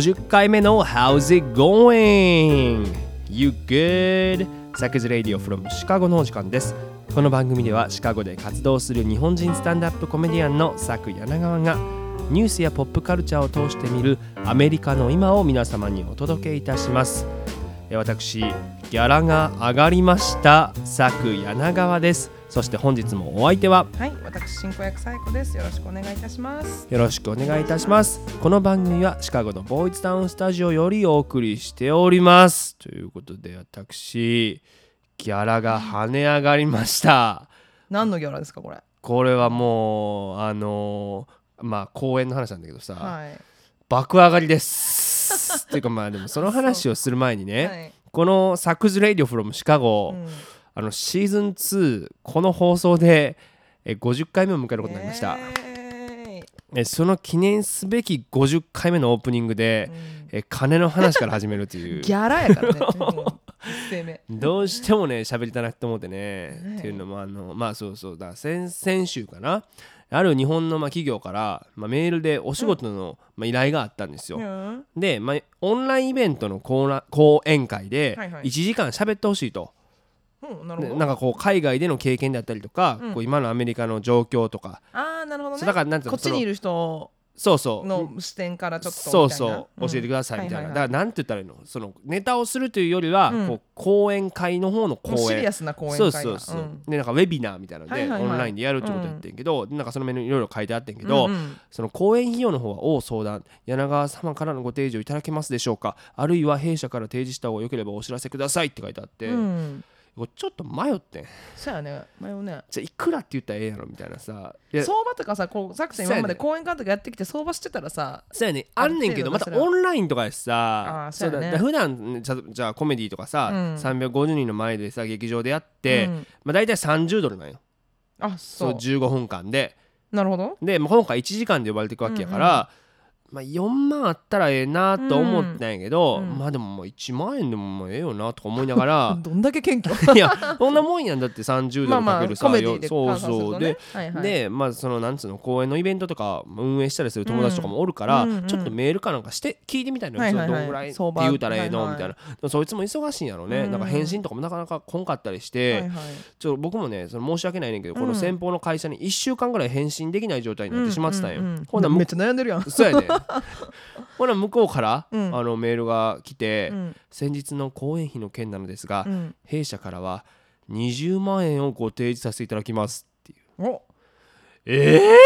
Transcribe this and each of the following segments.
50回目の How's it going? You good? サクズレディオ from シカゴのお時間ですこの番組ではシカゴで活動する日本人スタンダップコメディアンのサク柳川がニュースやポップカルチャーを通して見るアメリカの今を皆様にお届けいたしますえ私ギャラが上がりましたサク柳川ですそして本日もお相手ははい、私進行役サイコです。よろしくお願いいたします。よろしくお願いいたします。この番組はシカゴのボーイズタウンスタジオよりお送りしております。ということで私、ギャラが跳ね上がりました。何のギャラですかこれ？これはもう、あのーまあ公演の話なんだけどさ、はい。爆上がりです。っていうかまあでもその話をする前にね、はいこのサクズ・レイディオ・フロム・シカゴ、うんあのシーズン2この放送でえ50回目を迎えることになりました。えその記念すべき50回目のオープニングで、え金の話から始めるという。ギャラやからね。どうしてもね喋りたなって思ってねねっていうのもあのまあそうそう。だ先々週かな。ある日本のまあ企業から、まあ、メールでお仕事の、まあ、依頼があったんですよ。うん。で、まあ、オンラインイベントの講演会ではいはい。1時間喋ってほしいと、うん、なるほど。でなんかこう海外での経験であったりとか、うん。こう今のアメリカの状況とか、ああ、なるほどね。そうだからなんていうのこっちにいる人そうそう。の視点からちょっとそうそう。教えてくださいみたいな、だからなんて言ったらいいの？そのネタをするというよりは、うん。こう講演会の方の講もうシリ演アスな講演会そうだそうそう、ん。でなんかウェビナーみたいなので、はいはいはい。オンラインでやるってことやってんけど、なんかそのメニューいろいろ書いてあってんけど、うんうん。その講演費用の方は大相談。柳川様からのご提示をいただけますでしょうか？あるいは弊社から提示した方がよければお知らせくださいって書いてあって、うん。ちょっと迷ってん。そうやね。迷うね。じゃあいくらって言ったらええやろみたいなさ。相場とかさ、こうさくさんそうやね今まで講演会とかやってきて相場してたらさ、そうやねあんねんけどまたオンラインとかでさあーそうやね。だだ普段ねじゃじゃあコメディとかさ、うん。350人の前でさ劇場でやって、うん。まあ、大体30ドルなんよ。あ、そそうう。15分間で。なるほど。で、まあ、今回1時間で呼ばれていくわけやから、まあ、4万あったらええなと思ったんやけど、うん。うん。まあでももう1万円でももうええよなとか思いながら どんだけ謙虚？いやそんなもんやんだって30ドルかけるさ、コメディでそうそうではいはい。でまあそのなんつうの公演のイベントとか運営したりする友達とかもおるから、うんうんうん。ちょっとメールかなんかして聞いてみたいのよ、はいはどんぐらいって言うたらええの、はいはいみたいなでもそいつも忙しいんやろね、うん。なんか返信とかもなかなか来んかったりして、はいはい。ちょ僕もねその申し訳ないねんけど、うん。この先方の会社に1週間ぐらい返信できない状態になってしまってたんよ、うんうんうん。ほんならめっちゃ悩んでるやん。そうやねほら向こうから、うん。あのメールが来て、うん。先日の講演費の件なのですが、うん。弊社からは20万円をご提示させていただきますっていう。お。ええ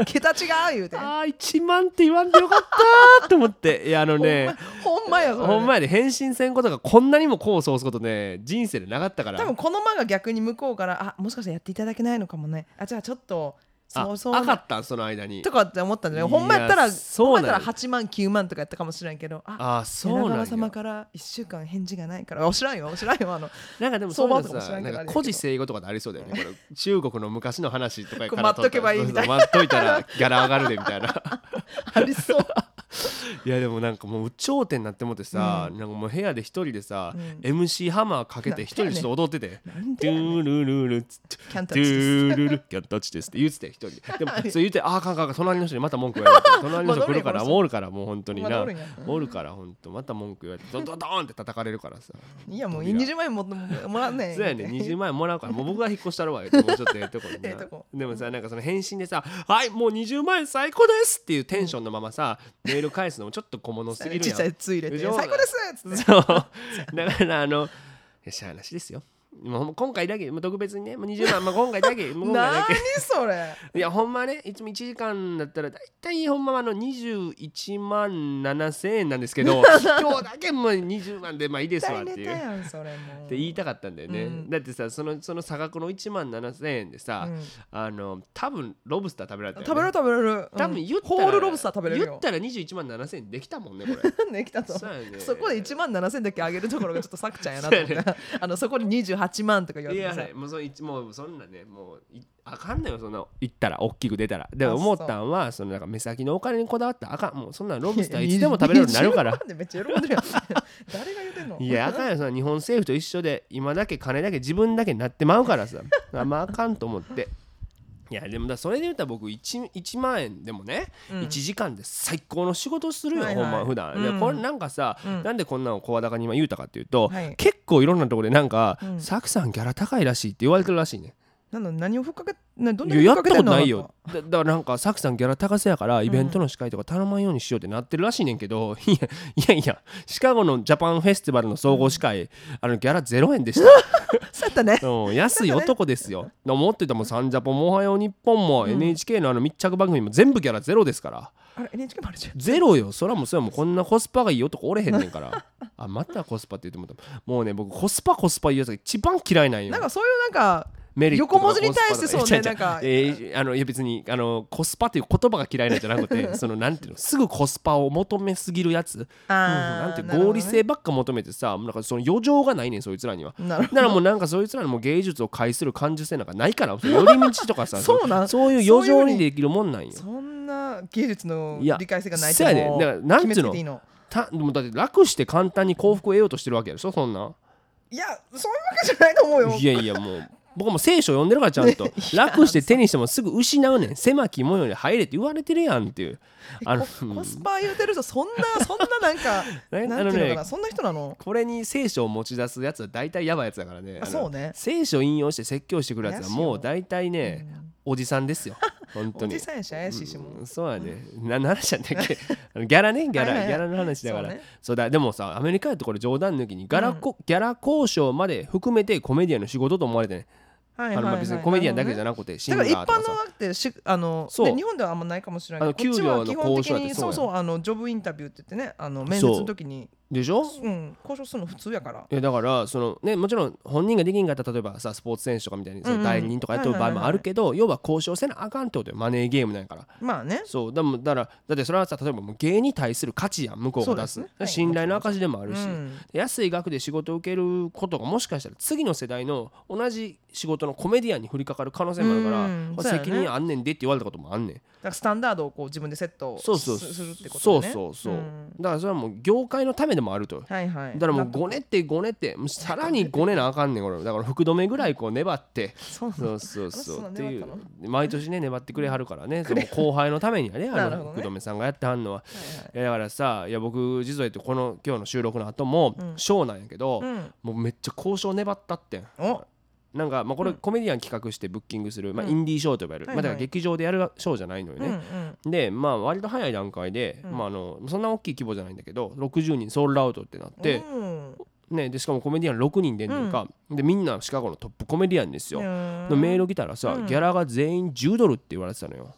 桁違う言うて。あー1万って言わんでよかったーって思って。いやあのねほんまやそれ。ほんまやで返信せんことがこんなにも功を奏すことね人生でなかったから。多分この間が逆に向こうからあもしかしたらやっていただけないのかもね。あじゃあちょっとあそうそうあかったん？その間に。とかって思ったんじゃほんまやったらそうなんやほんまやったら8万9万とかやったかもしれんけどああそうなんや様から1週間返事がないから。お知らんよお知らんよ。あ のなんかでもそういうのさなんか古事成語とかでありそうだよね。これ中国の昔の話とかからこう待っとけばいいみたいな。待っといたらギャラ上がるでみたいな。ありそういやでもなんかもう頂点になって思ってさ、なんかもう部屋で一人でさ、うん。MC ハマーかけて一人でちょっと踊っててなん「トゥールルル」つってキャン「トゥタッチですールルキャンタッチです」って言ってたよ一人ででもそう言って「ああかんかんかん隣の人にまた文句言われて隣の人来るからおるからもう本当になおるから本当また文句言われてドドドーンって叩かれるからさいやもう20万円もももらんねんそうやね20万円もらうからもう僕が引っ越したるわよもうちょっとええとこにでもさなんかその返信でさ「はいもう20万円最高です」っていうテンションのままさメール返すのもちょっと小物すぎるちっちゃやんいつ入れて。最高ですっつって。そう。だからあのしゃあなしですよもう今回だけ。もう特別にね。もう20万、まあ、今回だけ。もう今回だ何けそれ。いやほんまねいつも1時間だったら大体ほんまあの21万7千円なんですけど 今日だけもう20万でまあいいですわっていう。って言いたかったんだよね、うん。だってさそのその差額の1万7千円でさ、うん。あの多分ロブスター食べられたよ、ね、食べれる食べれる多分うん言ったら、ホールロブスター食べれるよ。言ったら21万7千円できたもんねこれ。ね来たとそねそこで1万7000だけ上げるところがちょっとさくちゃんやなと思って。あのそこに28 38万とか言わいれてさ。やもうそいもうそんなねもういあかんのよそんな言ったら大きく出たら。でも思ったんはそのなんか目先のお金にこだわったらあかんもうそんな ロブスターいつでも食べれるようになるから20万でめっちゃ喜んでるやん誰が言うてんのいやあかんよその日本政府と一緒で今だけ金だけ自分だけになってまうからさあまああかんと思っていやでもだそれで言ったら僕 1, 1万円でもね、うん1時間で最高の仕事するよ、はいはいほんま普段、でうんこれなんかさ、うんなんでこんなの声高に今言うたかっていうと、はい結構いろんなところでなんか、うん。サクさんギャラ高いらしいって言われてるらしいね。なんだ何をふっかけなどんだいややったことないよ。だだからなんかサクさんギャラ高せやからイベントの司会とか頼まんようにしようってなってるらしいねんけど、いやいやいやシカゴのジャパンフェスティバルの総合司会、あのギャラ0円でした。そうやったね。うん、安い男ですよ。思ってたもんサンジャポもおはよう日本もうん NHK のあの密着番組も全部ギャラゼロですから。あれ NHK もあるじゃんゼロよ。そらもうそれはもうこんなコスパがいい男おれへんねんから。あ、またコスパって言ってももうね、僕コスパコスパ言うやつが一番嫌いなんよ。なん。かそういうなんか横文字に対してそうねなんか。えーあのいや別にあのコスパっていう言葉が嫌いなんじゃなくて そのなんていうのすぐコスパを求めすぎるやつ、うんなんて合理性ばっか求めてさなんかその余剰がないねんそいつらには。なるほだからもうなんかそいつらのもう芸術を介する感受性なんかないから寄り道とかさ そうなんそういう余剰にできるもんなんよ。ど。そんな芸術のいや理解性がないそうやでもだからなんていいの？たでもだって楽して簡単に幸福を得ようとしてるわけやでしょそんな。んいやそういうわけじゃないと思うよ。いやいやもう僕はもう聖書読んでるからちゃんと。楽して手にしてもすぐ失うねん。狭き門より入れって言われてるやんっていう。あのココスパ言うてる人そんなそんななんか ねなんていうのかなそんな人なの？これに聖書を持ち出すやつは大体やばいやつだからね。そうね。聖書引用して説教してくるやつはもう大体ねおじさんですよ。本当に。おじさんやし怪しいしもう。んそうやね。何の話やったっけ？ギャラね？ギャラ、はいはいはい。ギャラの話だから。そうね。そうだ。でもさアメリカやとこれ冗談抜きにギャラこ、ギャラ交渉まで含めてコメディアンの仕事と思われてね、はいあのまあ別にコメディアンだけじゃななくてシンだガーとかさ。から一般のだってしあのそう。で日本ではあんまないかもしれないけど給料の交渉そうそうあのジョブインタビューって言ってねあの面接の時にでしょ？うん交渉するの普通やから。いやだからそのねもちろん本人ができんかったら例えばさスポーツ選手とかみたいにその代理人とかやってる場合もあるけど要は交渉せなあかんってことよ。マネーゲームなんやから。まあね。そう。だもだからだってそれはさ例えばもう芸に対する価値やん向こうが出す。ねはい。信頼の証でもあるし、うん。安い額で仕事を受けることがもしかしたら次の世代の同じ仕事のコメディアンに降りかかる可能性もあるから、うん。責任あんねんでって言われたこともあんねんだからスタンダードをこう自分でセットすするってことそうねそうそう、ん。だからそれはもう業界のためでもあると。はいはい。だからもうごねってごねってさらにごねなあかんねんこれ。だから福留ぐらいこう粘って。そうそう。そうっていう。毎年ね粘ってくれはるからね。その後輩のためにはね あの福留さんがやってはんのは。はいはい。だからさいや僕実は言ってこの今日の収録の後もうん。ショーなんやけど、うん。もうめっちゃ交渉粘ったってん。おなんかまあこれうん。コメディアン企画してブッキングする、まあ、うん。インディーショーと呼ばれる、はいはい。まあ、だから劇場でやるショーじゃないのようんうね、ん。でまあ割と早い段階で、うん。まあ、あのそんな大きい規模じゃないんだけど60人ソールドアウトってなって、うん。ね、でしかもコメディアン6人出んねんか、でみんなシカゴのトップコメディアンですよ、うんのメール来たらさ、うん。ギャラが全員10ドルって言われてたのよ。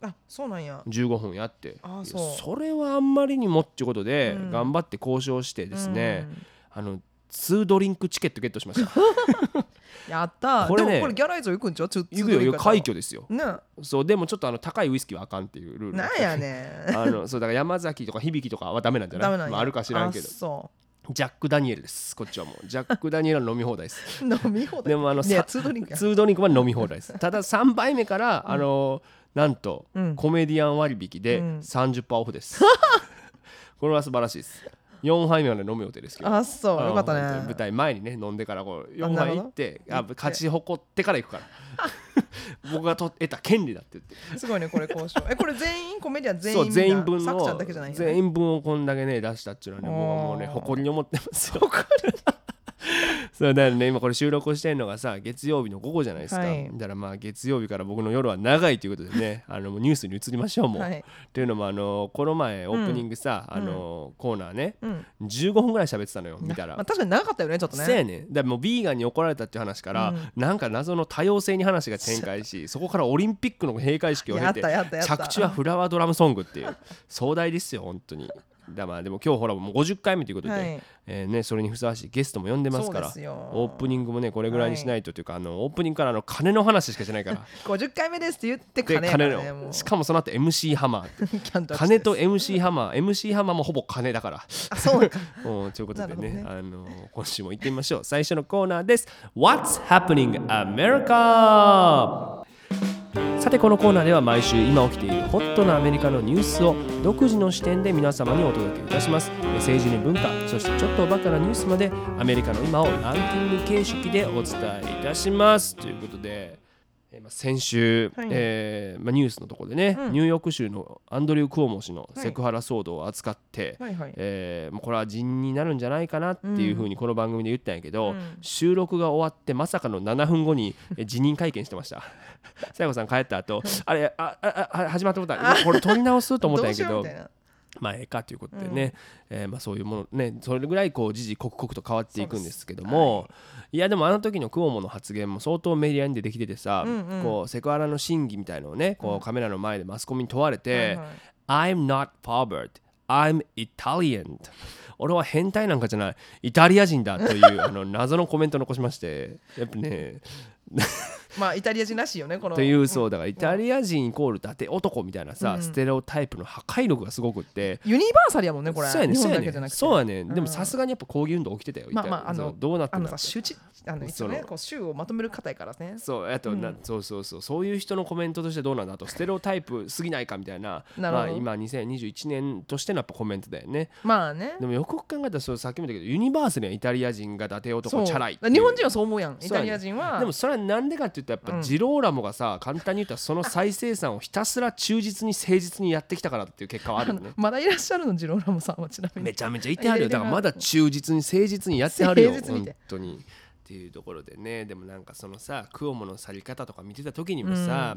あそうなんや。15分やって。それはあんまりにもっていうことで、うん。頑張って交渉してですね、あの2ドリンクチケットゲットしました。う んやった。これね。でもこれギャラ以上行くんちゃう行くよ快挙ですよ。ね。そうでもちょっとあの高いウイスキーはあかんっていうルールなんやねん。あのそうだから山崎とか響とかはダメなんじゃない？ダメなんや。まあ、あるか知らんけど。あそジャック・ダニエルですこっちはもう。ジャック・ダニエルは飲み放題です。う 飲み放題。でもあのねさツードリンクや。2ドリンクは飲み放題です。ただ3杯目から、あのなんと、うん。コメディアン割引でうん。30%オフです、これは素晴らしいです4杯目まで飲む予定ですけど。あそう。よかったあの本当に舞ね台前にね飲んでからこう4なるほど。杯行って。勝ち誇ってから行くから。僕がと得た権利だって言って。すごいねこれ交渉。えこれ全員コメディアン全員そう全員分のだけじゃない全員分をこんだけね出したっていうのはね僕はもうね誇りに思ってますよ そうだからね。今これ収録をしてるのがさ月曜日の午後じゃないですか、はい。だからまあ月曜日から僕の夜は長いということでね あのニュースに移りましょうも。う、はい。っていうのもあのこの前オープニングさ、あのコーナーね。うん。15分ぐらい喋ってたのよ見たら。まあ、。確かに長かったよねちょっとね。そうやねん。だからもうビーガンに怒られたっていう話から、うん。なんか謎の多様性に話が展開し そこからオリンピックの閉会式を経て着地はフラワードラムソングっていう。壮大ですよ本当にだまあでも今日ほらもう50回目ということで、はい。えーね、それにふさわしいゲストも呼んでますからオープニングもねこれぐらいにしないとというか、あのオープニングからあの金の話しかしてないから。50回目ですって言ってで金ねもう。のしかもその後 MC ハマー金と MC ハマー MC ハマーもほぼ金だから。あそうか。うんということでねなるほあの今週も行ってみましょう。最初のコーナーです。What's happening America? さてこのコーナーでは毎週今起きているホットなアメリカのニュースを独自の視点で皆様にお届けいたします。政治に文化そしてちょっとおバカなニュースまでアメリカの今をランキング形式でお伝えいたします。ということで先週、はいえーまあ、ニュースのところでね、うん。ニューヨーク州のアンドリュー・クオモ氏のセクハラ騒動を扱って、はいはい。えこれは人になるんじゃないかなっていうふうにこの番組で言ったんやけど、うん。収録が終わってまさかの7分後にえ辞任会見してました。さやこさん帰った後あれあああ始まって思ったこれ撮り直すと思ったんやけど まあええかということでね、えーまあ、そういうものねそれぐらいこう時々刻々と変わっていくんですけども、い、やでもあの時のクオモの発言も相当メディアに出てきててさ、うんうん。こうセクハラの審議みたいのをねこうカメラの前でマスコミに問われて、I'm not Robert I'm Italian. 俺は変態なんかじゃない。イタリア人だというあの謎のコメントを残しまして。やっぱね まあイタリア人らしいよねこの。というそうだからイタリア人イコール伊達男みたいなさ、うん。ステレオタイプの破壊力がすごくって。ユニバーサルやもんねこれ。そうやね日そうやね本だけじゃなくて。そうやねでもうん。さすがにやっぱ抗議運動起きてたよまあまあイタリアあのそうどうなってあんださ周知あの一応ねその。こう州をまとめる方やからね。そうあと、なそうそうそう。そういう人のコメントとしてどうなんだあと。ステレオタイプすぎないかみたいな。なるほど。まあ、今2021年としてのやっぱコメントだよね。まあね。でもよく考えたらそうさっきも言ったけどユニバーサルやイタリア人が伊達男そうチャラいっていう。日本人はそう思うやん。イタリア人は。でもそれはなんでかって言ったらやっぱジローラモがさ簡単に言ったらその再生産をひたすら忠実に誠実にやってきたからっていう結果はあるよね。まだいらっしゃるのジローラモさんはちなみに。めちゃめちゃいてはるよ。だからまだ忠実に誠実にやってはるよ本当に。っていうところでね。でもなんかそのさクオモの去り方とか見てた時にもさ、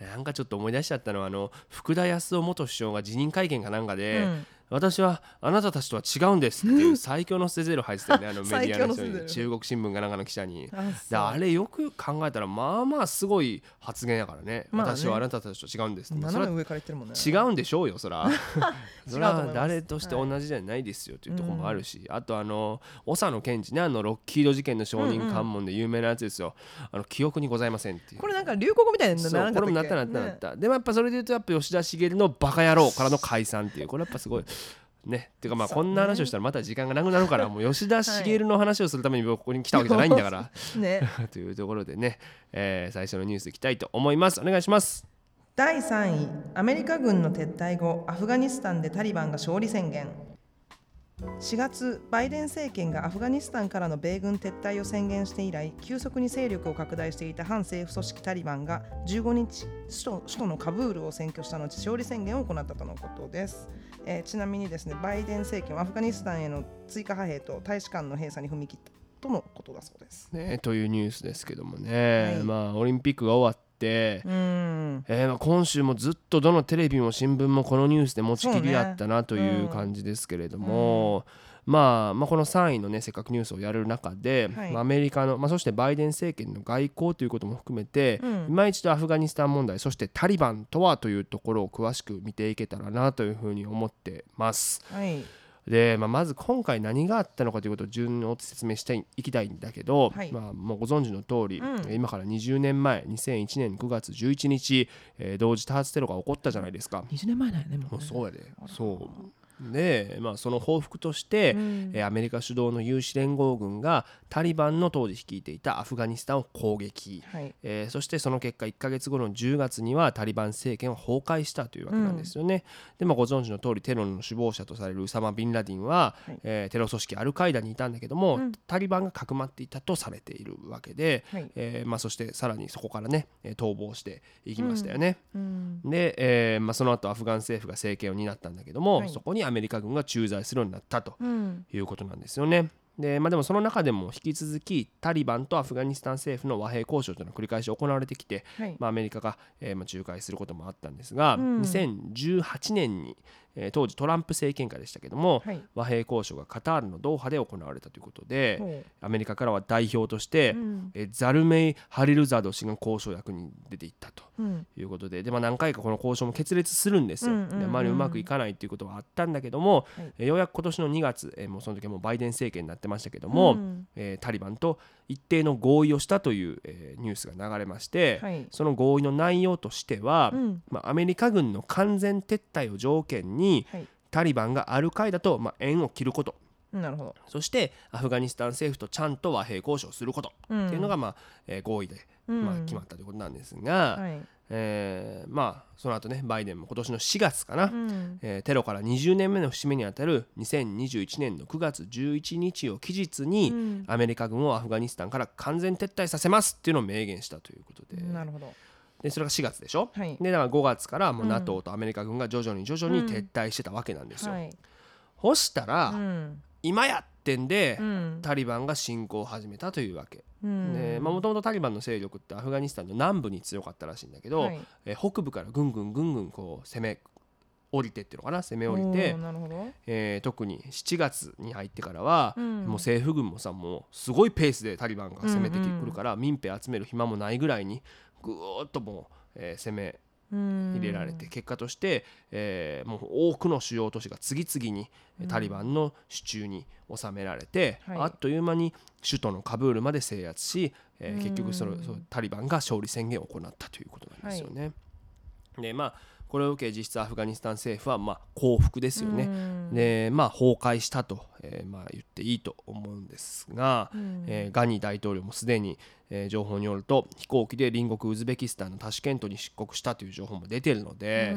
なんかちょっと思い出しちゃったのはあの福田康夫元首相が辞任会見かなんかで、うん私はあなたたちとは違うんですっていう最強の捨てゼロ入ってたよね あのメディアの人に。中国新聞がなんかの記者に。ああれよく考えたらまあまあすごい発言やからね,、まあね。私はあなたたちと違うんですって、違うんでしょうよそら。それ違うと思います。は誰として同じじゃないですよというところもあるし、あとあの長野検事ねあのロッキード事件の証人喚問で有名なやつですよ、あの記憶にございませんっていう。これなんか流行語みたいなこれもなったなったなった、でもやっぱそれで言うとやっぱ吉田茂のバカ野郎からの解散っていう。これやっぱすごいね。てかまあこんな話をしたらまた時間がなくなるからもう吉田茂の話をするために僕ここに来たわけじゃないんだから。ね。というところでね、えー最初のニュースいきたいと思います。お願いします。第3位アメリカ軍の撤退後アフガニスタンでタリバンが勝利宣言。4月バイデン政権がアフガニスタンからの米軍撤退を宣言して以来急速に勢力を拡大していた反政府組織タリバンが15日首都首都のカブールを占拠した後勝利宣言を行ったとのことです、えーちなみにですねバイデン政権はアフガニスタンへの追加派兵と大使館の閉鎖に踏み切ったとのことだそうです。ねというニュースですけどもね、はい。まあオリンピックが終わってうーん。えーまあ今週もずっとどのテレビも新聞もこのニュースで持ちきりだったなという感じですけれども、まあ、まあこの3位のねせっかくニュースをやる中で、はい。まあアメリカの、まあ、そしてバイデン政権の外交ということも含めて、うん。今一度アフガニスタン問題そしてタリバンとはというところを詳しく見ていけたらなというふうに思ってます。はい。で、まあ、まず今回何があったのかということを順を説明していきたいんだけど、はい。まあ、もうご存知の通り、うん。今から20年前2001年9月11日、えー同時多発テロが起こったじゃないですか。20年前だよねもうね。もうそうやで。そうで、まあ、その報復として、うん。えーアメリカ主導の有志連合軍がタリバンの当時率いていたアフガニスタンを攻撃、はい。えーそしてその結果1ヶ月後の10月にはタリバン政権は崩壊したというわけなんですよね。で、まあ、ご存知の通りテロの首謀者とされるウサマ・ビンラディンは、はい。えーテロ組織アルカイダにいたんだけども、うん。タリバンがかくまっていたとされているわけで、はい。えーまあ、そしてさらにそこからねえー逃亡していきましたよね。うん。で、えーまあ、その後アフガン政府が政権を担ったんだけども、はい。そこにアメリカ軍が駐在するようになったとうん。いうことなんですよね。でまあ、でもその中でも引き続きタリバンとアフガニスタン政府の和平交渉というのは繰り返し行われてきて、はい。まあ、アメリカが、えーまあ、仲介することもあったんですが、うん。2018年に、えー当時トランプ政権下でしたけども、はい。和平交渉がカタールのドーハで行われたということでほアメリカからは代表として、うん。えーザルメイ・ハリルザード氏が交渉役に出ていったとううん。いうことでで、まあ、何回かこの交渉も決裂するんですよ。うんうんうんであまりうまくいかないということはあったんだけども、はい。えーようやく今年の2月、えーもうその時はもうバイデン政権になってましたけども、うん。えータリバンと一定の合意をしたという、えーニュースが流れまして、はい。その合意の内容としては、うん。まあ、アメリカ軍の完全撤退を条件にはい。タリバンがアルカイダと、まあ、縁を切ること。なるほど。そしてアフガニスタン政府とちゃんと和平交渉することっていうのが、まあえー合意で、まあ、うん決まったということなんですが、はいえーまあその後ねバイデンも今年の4月かな、うん。えーテロから20年目の節目にあたる2021年の9月11日を期日に、うん。アメリカ軍をアフガニスタンから完全撤退させますっていうのを明言したということで。なるほど。でそれが4月でしょ、はい。でだから5月からもううん。NATO とアメリカ軍が徐々に徐々に撤退してたわけなんですよ。はい。そしたら、うん。今やってんで、うん。タリバンが侵攻を始めたというわけ。もともとタリバンの勢力ってアフガニスタンの南部に強かったらしいんだけど、はい。えー北部からぐんぐんぐんぐんこう攻め降りてっていうのかな攻め降りてえー特に7月に入ってからは、うん。もう政府軍もさもうすごいペースでタリバンが攻めてくうんうんるから、民兵集める暇もないぐらいにぐーっともう、えー攻め入入れられて、結果として、えーもう多くの主要都市が次々にうん。タリバンの手中に収められて、はい。あっという間に首都のカブールまで制圧し、え結局そのタリバンが勝利宣言を行ったということなんですよね。でまあこれを受け実質アフガニスタン政府はまあ降伏ですよね。でまあ崩壊したと、えーまあ言っていいと思うんですが、えーガニ大統領もすでに、えー情報によると飛行機で隣国ウズベキスタンのタシケントに出国したという情報も出てるので、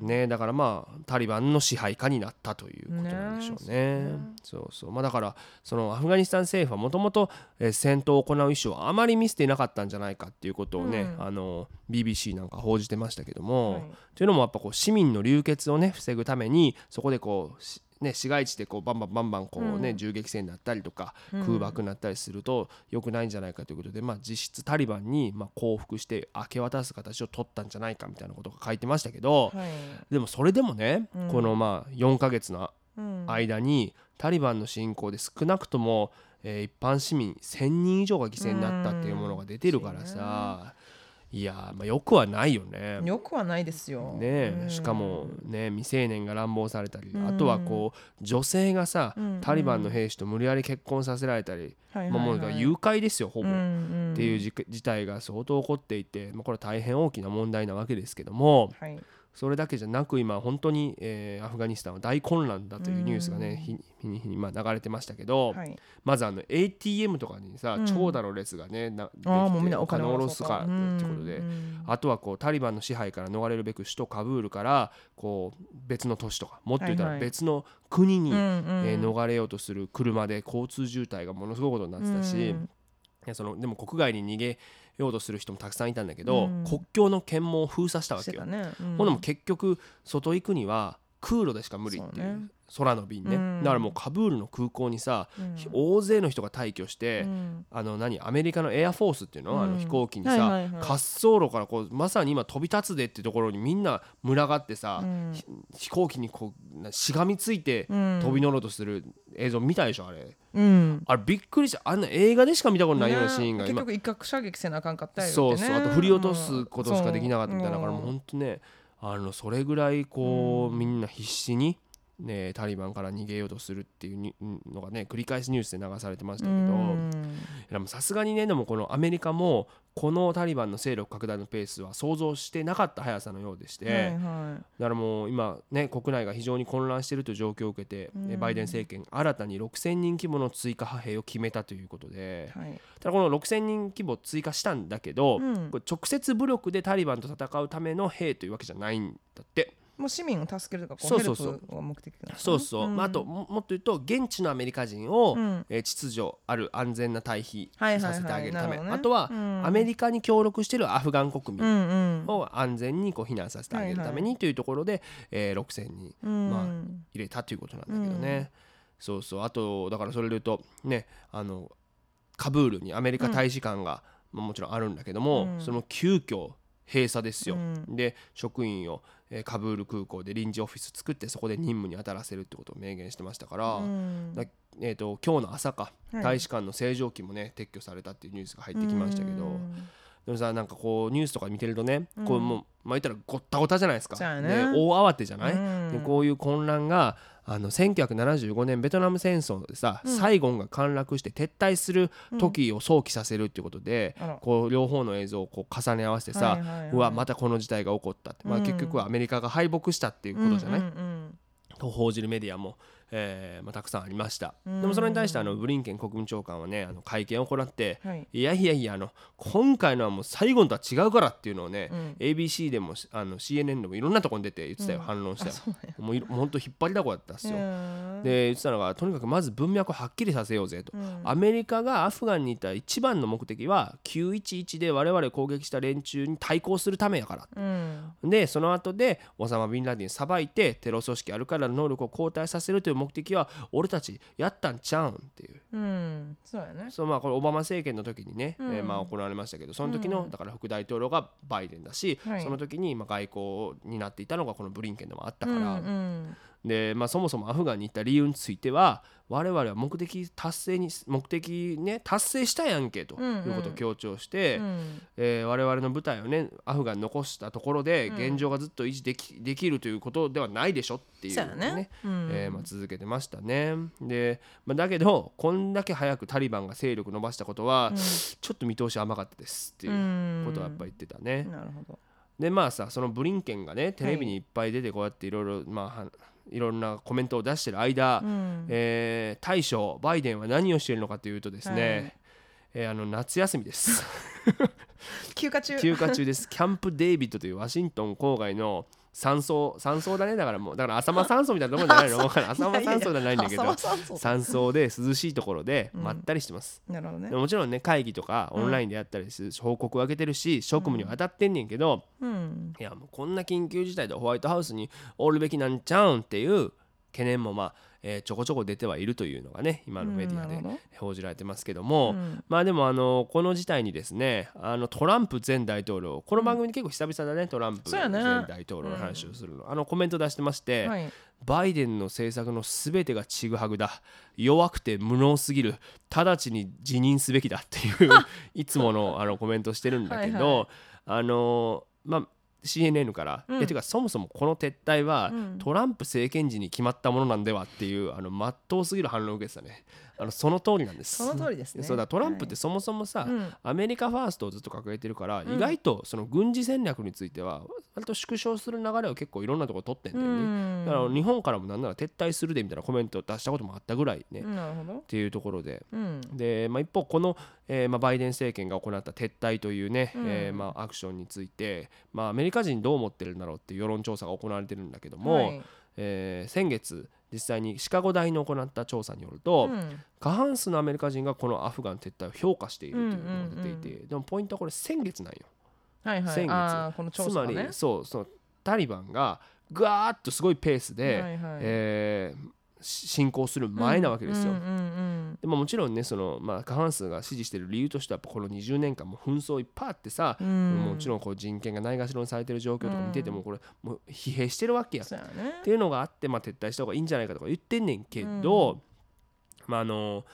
ね、だからまあタリバンの支配下になったということなんでしょうね。ねそうそう。まあ、だからそのアフガニスタン政府はもともと戦闘を行う意思をあまり見せていなかったんじゃないかっていうことをね、うん。あの BBC なんか報じてましたけども、はい。というのもやっぱこう市民の流血をね防ぐためにそこでこうしね、市街地でこうバンバンバンバンこう、ねうん。銃撃戦になったりとかうん。空爆になったりすると良くないんじゃないかということで、まあ、実質タリバンにまあ降伏して明け渡す形を取ったんじゃないかみたいなことが書いてましたけど、はい。でもそれでもね、うん。このまあ4ヶ月のうん。間にタリバンの侵攻で少なくとも、えー一般市民1,000人以上が犠牲になったっていうものが出てるからさ、いやーまあよくはないよね。よくはないですよ。ねえうん。しかもね未成年が乱暴されたり、うん。あとはこう女性がさ、うんタリバンの兵士と無理やり結婚させられたり、はいまあ、もう誘拐ですよほぼ、うんっうん。ていう事事態が相当起こっていて、まあ、これは大変大きな問題なわけですけども。はいそれだけじゃなく今本当に、えーアフガニスタンは大混乱だというニュースがうん。ね日に日にまあ流れてましたけど、はい。まずあの ATM とかにさ、うん。長蛇の列がねなできてああもうみんなお金を下ろすかってことで。うんあとはこうタリバンの支配から逃れるべく首都カブールからこう別の都市とかもっと言ったらはいはい。別の国に、うんうんえー逃れようとする車で交通渋滞がものすごいことになってたし、いうん。やそのでも国外に逃げようとする人もたくさんいたんだけど、うん国境の検問を封鎖したわけよ。ね。うんほんでも結局外行くには空路でしか無理っていう空の便ね、うん。だからもうカブールの空港にさ、うん。大勢の人が退去して、うん。あの何アメリカのエアフォースっていうの,、あうん。の飛行機にさ、はいはいはい。滑走路からこうまさに今飛び立つでってところにみんな群がってさ、飛行機にこうなしがみついてうん。飛び乗ろうとする映像見たでしょあれ。うん。あれびっくりした。あんな映画でしか見たことないようなシーンが今、ね結局一攫射撃せなあかんかったよそうそう。あと振り落とすことしかできなかった。みたいなだからもううん本当ねあのそれぐらいこう、うん。みんな必死に、ね、タリバンから逃げようとするっていうにのがね繰り返しニュースで流されてましたけど。さすがにねでもこのアメリカもこのタリバンの勢力拡大のペースは想像してなかった速さのようでして、はいはだからもう今ね国内が非常に混乱しているという状況を受けて、うん。バイデン政権新たに6000人規模の追加派兵を決めたということで、いはい。ただこの6000人規模追加したんだけど、うん。これ直接武力でタリバンと戦うための兵というわけじゃないんだって。もう市民を助けるとかこそうそうそう。ヘルプが目的なそうそう、ん。まあ、あとももっと言うと現地のアメリカ人を、うん。えー秩序ある安全な退避はいはいはい。させてあげるため、なるほどね。あとは、うん。アメリカに協力しているアフガン国う民を安全にこう避難させてあげるためにというところで、えー6000人うん。まあ入れたということなんだけどね、そうそう。あとだからそれで言うとねあのカブールにアメリカ大使館が、まあ、もちろんあるんだけども、うん。その急遽閉鎖ですよ、うん。で職員を、えーカブール空港で臨時オフィス作ってそこで任務に当たらせるってことを明言してましたから、うん。だえー、と今日の朝か、はい。大使館の正常期もね撤去されたっていうニュースが入ってきましたけど、うん。でもさなんかこうニュースとか見てるとね、うん。こうもうまあ言ったらごったごたじゃないですか、ねで大慌てじゃない、うん。でこういう混乱があの1975年ベトナム戦争でさ、うん。サイゴンが陥落して撤退する時を想起させるっていうことで、あら。こう両方の映像をこう重ね合わせてさ、はいはいはいうわまたこの事態が起こったって、まあ、うん。結局はアメリカが敗北したっていうことじゃない、うんうん。と報じるメディアも、えーまあ、たくさんありました、うん。でもそれに対してあのブリンケン国務長官はねあの会見を行って、うんはい。いやいやいやあの今回のはもう最後のとは違うからっていうのをね、うん。ABC でもあの CNN でもいろんなところに出て言ってたよ、うん。反論したよ。もういろもうほんと引っ張りだこだったんですよ、で言ってたのがとにかくまず文脈をはっきりさせようぜと、うん。アメリカがアフガンにいた一番の目的は911で我々攻撃した連中に対抗するためやから。うん。でその後でオサマ・ビンラディンさばいてテロ組織アルカイダの能力を後退させるという目的は俺たちやったんちゃうんっていう。うん。そうやね。そのまあこれオバマ政権の時にね、うん。えーまあ行われましたけどその時の、うん。だから副大統領がバイデンだし、はい。その時にまあ外交になっていたのがこのブリンケンでもあったから、うんうん。で、まあ、そもそもアフガンに行った理由については我々は目的達成に目的ね達成したやんけとうんうん。いうことを強調して、うん。えー我々の部隊をねアフガンに残したところでうん。現状がずっと維持できできるということではないでしょっていうそうやね。ねうん。えーまあ、続けてましたね。で、まあ、だけどこんだけ早くタリバンが勢力伸ばしたことは、ちょっと見通し甘かったですっていうことはやっぱ言ってたね。なるほどでまあさそのブリンケンがねテレビにいっぱい出てこうやっていろいろまあはいろんなコメントを出してる間、うん。えー大将バイデンは何をしているのかというとですね、はい。えーあの夏休みです。休暇中。休暇中です。キャンプ・デイビッドというワシントン郊外の山荘山荘だね。だからもうだから浅間山荘みたいなところじゃないの。浅間山荘じゃないんだけど。山荘で涼しいところでうん。まったりしてます、なるほどね。でももちろんね会議とかオンラインでやったりする報告を上げてるし職務には当たってんねんけど、うん。いやもうこんな緊急事態でホワイトハウスにおるべきなんちゃうんっていう懸念もまあ、えーちょこちょこ出てはいるというのがね今のメディアで報じられてますけども、うん。まあでもあのこの事態にですねあのトランプ前大統領この番組で結構久々だね、トランプ前大統領の話をするの、あのコメント出してまして、はい。バイデンの政策の全てがちぐはぐだ。弱くて無能すぎる。直ちに辞任すべきだっていう いつものあのコメントしてるんだけどはいはあのまあ CNN から、うん。えてかそもそもこの撤退は、うん。トランプ政権時に決まったものなんではっていうあの真っ当すぎる反論を受けてたねあのその通りなんです。その通りですね。そうだトランプってそもそもさ、うん。アメリカファーストをずっと掲げてるから、うん。意外とその軍事戦略については割と縮小する流れを結構いろんなところ取ってんだよね、うん。だから日本からもなんなら撤退するでみたいなコメントを出したこともあったぐらいね、っなるほど。ていうところで。うん。で、まあ、一方この、えーまあ、バイデン政権が行った撤退というね、うん。えーまあ、アクションについて、まあ、アメリカ人どう思ってるんだろうっていう世論調査が行われてるんだけども、はいえー先月実際にシカゴ大の行った調査によると、うん。過半数のアメリカ人がこのアフガン撤退を評価しているというのが出ていて、うんうんでもポイントはこれ先月なんよ。はいはい。先月。あーこの調つまり、そうそのタリバンがぐわーっとすごいペースで、はいはい。えーし進行する前なわけですよ。うんうんうんでももちろんねその、まあ、過半数が支持している理由としてはこの20年間も紛争いっぱいあってさ、うん。もちろんこう人権がないがしろにされてる状況とか見ててもこれもう疲弊してるわけやっていうのがあって、まあ、撤退した方がいいんじゃないかとか言ってんねんけど、まああの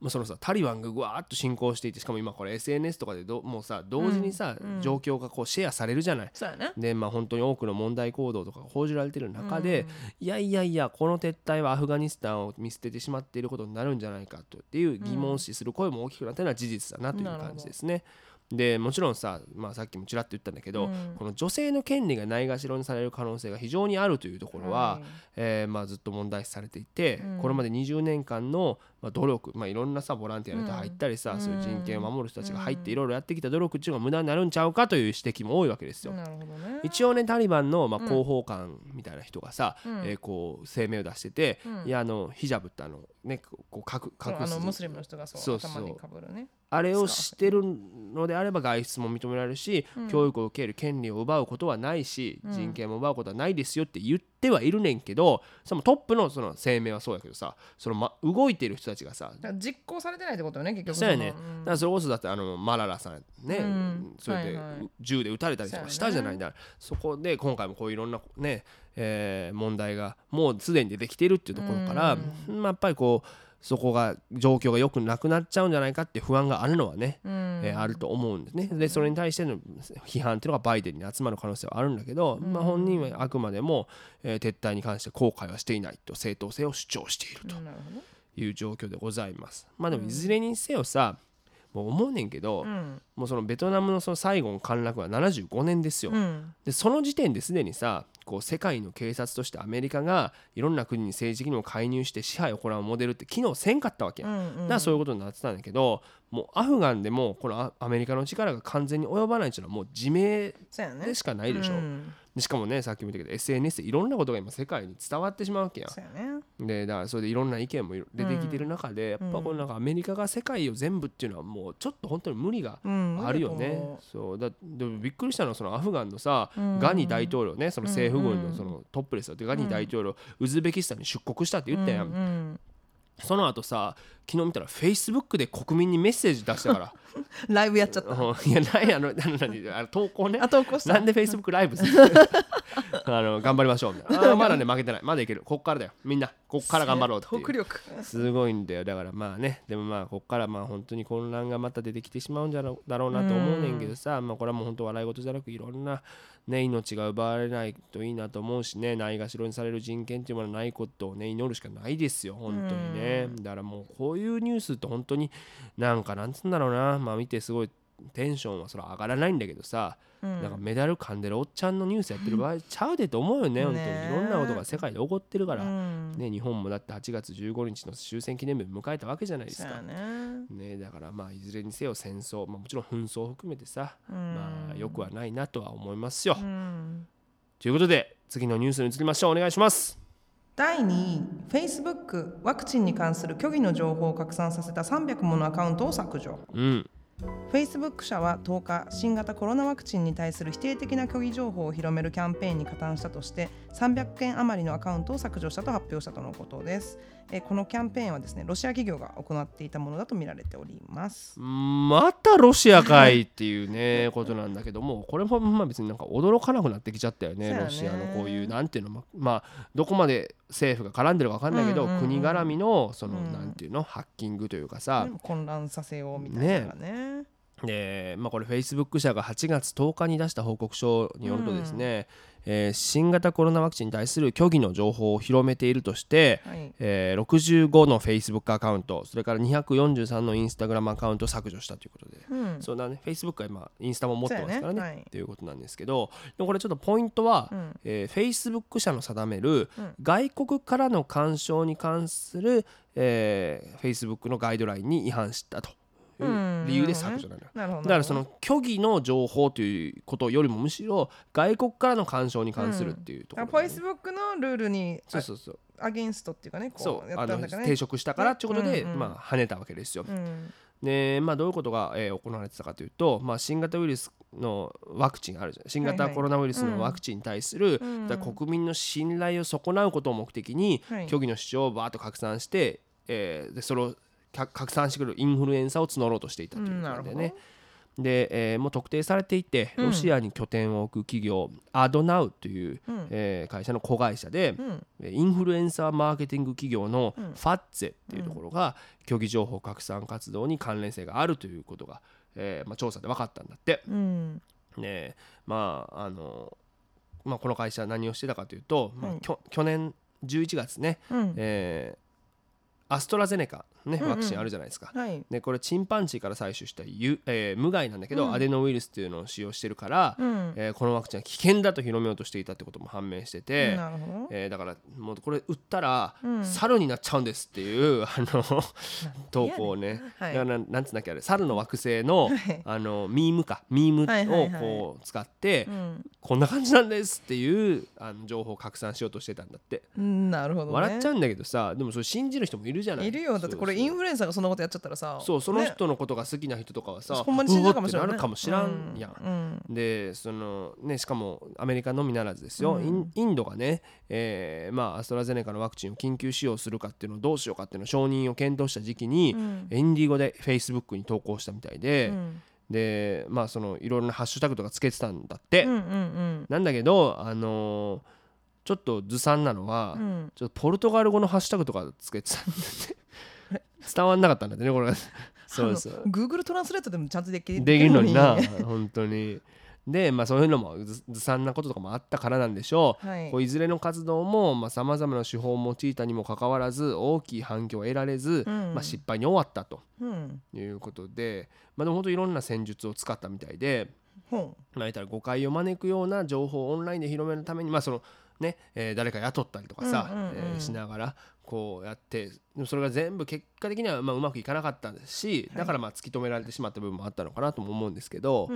まあ、そのさタリバンがぐわーっと進行していてしかも今これ SNS とかでどもうさ同時にさ、うん。うん。状況がこうシェアされるじゃない。そうやね。でまあ本当に多くの問題行動とかが報じられてる中で、いやいやいやこの撤退はアフガニスタンを見捨ててしまっていることになるんじゃないかとっていう疑問視する声も大きくなったのは事実だなという感じですね。でもちろんさ、まあ、さっきもちらっと言ったんだけど、うんこの女性の権利がないがしろにされる可能性が非常にあるというところは、はい。えーまあ、ずっと問題視されていて、うん。これまで20年間の、まあ、努力、まあ、いろんなさボランティアの人が入ったりさ、うん。そういう人権を守る人たちが入ってうんいろいろやってきた努力っていうのが無駄になるんちゃうかという指摘も多いわけですよ。なるほどね。一応ねタリバンの、まあ、うん。広報官みたいな人がさ、うん。えーこう声明を出してて、うん。いやあのヒジャブってあのねこう隠隠すあのムスリムの人がそうそうそう。頭にかぶるね。あれをしてるのであれば外出も認められるし、教育を受ける権利を奪うことはないし、人権も奪うことはないですよって言ってはいるねんけどそのトップのその声明はそうやけどさその、ま、動いてる人たちがさ実行されてないってことよね結局。そうやね、のだからそれこそだってあのマララさんね、うん。それで、はいはい。銃で撃たれたりとかしたじゃないんだ、そこで今回もこういろんなね、えー問題がもうすでに出てきてるっていうところから、まあ、やっぱりこうそこが状況が良くなくなっちゃうんじゃないかって不安があるのはね、うん。えーあると思うんですね。でそれに対しての批判っていうのがバイデンに集まる可能性はあるんだけど、まあ、本人はあくまでも、えー撤退に関して後悔はしていないと正当性を主張しているという状況でございます。まあでもいずれにせよさ、もう思うねんけど、うん。もうそのベトナムのそのサイゴン陥落は75年ですよ。うん。でその時点ですでにさこう世界の警察としてアメリカがいろんな国に政治的にも介入して支配を行うモデルって機能せんかったわけや、うんんうん。だからそういうことになってたんだけどもうアフガンでもこのアアメリカの力が完全に及ばないっていうのはもう自明でしかないでしょ、うしかもねさっきも言ったけど SNS でいろんなことが今世界に伝わってしまうわけやそうやね。でだからそれでいろんな意見も出てきてる中で、やっぱこのなんかアメリカが世界を全部っていうのはもうちょっと本当に無理がうんあるよね。そう。だでもびっくりしたのはそのアフガンのさ、うん。ガニ大統領ねその政府軍うんのそのトップですよってガニ大統領、ウズベキスタンに出国したって言ったやんその後さ昨日見たらフェイスブックで国民にメッセージ出したから。ライブやっちゃった。うん。いや何あのあの投稿ね。あ投稿した。なんでフェイスブックライブする あの頑張りましょう。みたいなまだね負けてない。まだいける。こっからだよ。みんな。こっから頑張ろうっていう。すごいんだよ。だからまあね。でもまあこっからまあ本当に混乱がまた出てきてしまうんじゃろだろうなと思うねんけどさ、まあこれはもう本当笑い事じゃなくいろんなね命が奪われないといいなと思うしねないがしろにされる人権っていうものはないことをね祈るしかないですよ本当にね。だからもうこういうニュースって本当になんかなんつうんだろうな。まあ見てすごいテンションはそれは上がらないんだけどさ、うん。なんかメダル噛んでるおっちゃんのニュースやってる場合 ちゃうでと思うよね本当に。ねいろんなことが世界で起こってるから、うん。ね、日本もだって8月15日の終戦記念日を迎えたわけじゃないですか。ね。ね、だからまあいずれにせよ戦争、まあ、もちろん紛争を含めてさ、うん。まあよくはないなとは思いますよ。うん。ということで次のニュースに移りましょう。お願いします。第2位 Facebook ワクチンに関する虚偽の情報を拡散させた300ものアカウントを削除。うん、Facebook 社は10日新型コロナワクチンに対する否定的な虚偽情報を広めるキャンペーンに加担したとして300件余りのアカウントを削除したと発表したとのことです。えーこのキャンペーンはですねロシア企業が行っていたものだと見られております。またロシアかいっていうね ことなんだけどもこれもまあ別になんか驚かなくなってきちゃったよねね。ロシアのこういうなんていうのままあどこまで政府が絡んでるか分かんないけど、うんうんうん。国絡みのその、うん。なんていうのハッキングというかさ、混乱させようみたいなのがね。でまあ、これ Facebook 社が8月10日に出した報告書によるとですね、えー新型コロナワクチンに対する虚偽の情報を広めているとして、はい。えー65の Facebook アカウントそれから243の Instagram アカウントを削除したということで、うん。そうだね。Facebook は今インスタも持ってますからね。ね。はい。っていうことなんですけど。でもこれちょっとポイントは、うん。えー Facebook 社の定めるうん。外国からの干渉に関する、えー Facebook のガイドラインに違反したと理由で削除なのよ。なるほど。だからその虚偽の情報ということよりもむしろ外国からの干渉に関するっていうところだね、フェイスブックのルールにそうそうそう。アゲンストっていうかねそうあのこう。やったんだからね抵触したからっていうことで、うんうんまあ跳ねたわけですよ。うん。でまあどういうことが、えー行われてたかというと、まあ、新型ウイルスのワクチンあるじゃん新型はいはい。コロナウイルスのワクチンに対する、うん。だから国民の信頼を損なうことを目的に、はい。虚偽の主張をバーッと拡散して、えーでそれをか拡散してくるインフルエンサーを募ろうとしていたということなんだよね。で、えーもう特定されていてうん。ロシアに拠点を置く企業、アドナウという、うん。えー会社の子会社で、インフルエンサーマーケティング企業のうん。ファッツェっていうところが虚偽情報拡散活動に関連性があるということが、えーまあ、調査で分かったんだって。うん。ねまああのまあ、この会社は何をしてたかというと、まあ去年11月ね、うん。えーアストラゼネカ、ね、うんうん。ワクチンあるじゃないですか。はい。でこれチンパンジーから採取したゆ、えー無害なんだけど、うん。アデノウイルスっていうのを使用してるから、うん。えーこのワクチンは危険だと広めようとしていたってことも判明してて、なるほど。えーだからもうこれ打ったら、うん。猿になっちゃうんですっていうあの投稿をね、はい。だからなんつうんだっけあれ猿の惑星のはい。あのミームかミームをこう使って、うん。こんな感じなんですっていうあの情報を拡散しようとしてたんだって、うんなるほどね。笑っちゃうんだけどさでもそれ信じる人もいるじゃない。いるよ。だってこれれインフルエンサーがそんなことやっちゃったらさそうそのね。人のことが好きな人とかはさ、ほんまに死んじゃうかもしれないうわってなるかもしらんやん、うんでそのねしかもアメリカのみならずですよ、うん。インインドがね、えーまあアストラゼネカのワクチンを緊急使用するかっていうのをどうしようかっていうのを承認を検討した時期に、うん。インディゴでフェイスブックに投稿したみたいで、うん。でまあそのいろいろなハッシュタグとかつけてたんだって、うんうんなんだけどあのーちょっとずさんなのは、うんうん。ちょっとポルトガル語のハッシュタグとかつけてたんだって伝わんなかったんだってねこれ。が そうそう。Google トランスレートでもちゃんとできできるのにな本当に。でまあそういうのもずずさんなこととかもあったからなんでしょう、はい。こういずれの活動もさまざ、まな手法を用いたにもかかわらず大きい反響を得られず、うん。まあ、失敗に終わったと。うん。いうことで、まあ、でも本当いろんな戦術を使ったみたいで、ほまあ、言ったら誤解を招くような情報をオンラインで広めるためにまあそのね、えー誰か雇ったりとかさ、うえーしながらこうやってでもそれが全部結果的にはまあうまくいかなかったんですしだからまあ突き止められてしまった部分もあったのかなとも思うんですけど、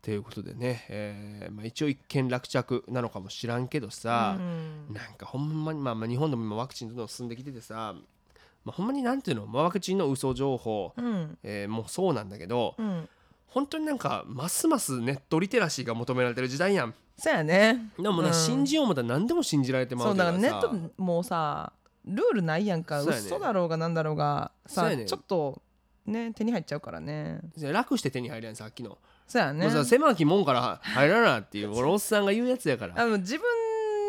ということでね、えーまあ、一応一見落着なのかもしらんけどさ、うん。なんかほんまに、まあ、まあ日本でも今ワクチンどんどん進んできててさ、まあ、ほんまになんていうの、まあ、ワクチンの嘘情報、うん。えーもうそうなんだけど、うん。本当になんかますますネットリテラシーが求められてる時代やん。そうやね。でもな、うん。信じようもたら何でも信じられてまそううだからネさットもうさルールないやんか。そうやね。嘘だろうがなんだろうが。さそうやねちょっとね手に入っちゃうからね。楽して手に入るやんさっきの、そうやね。もうさ狭き門から入らなっていう俺おっさんが言うやつやから。あの自分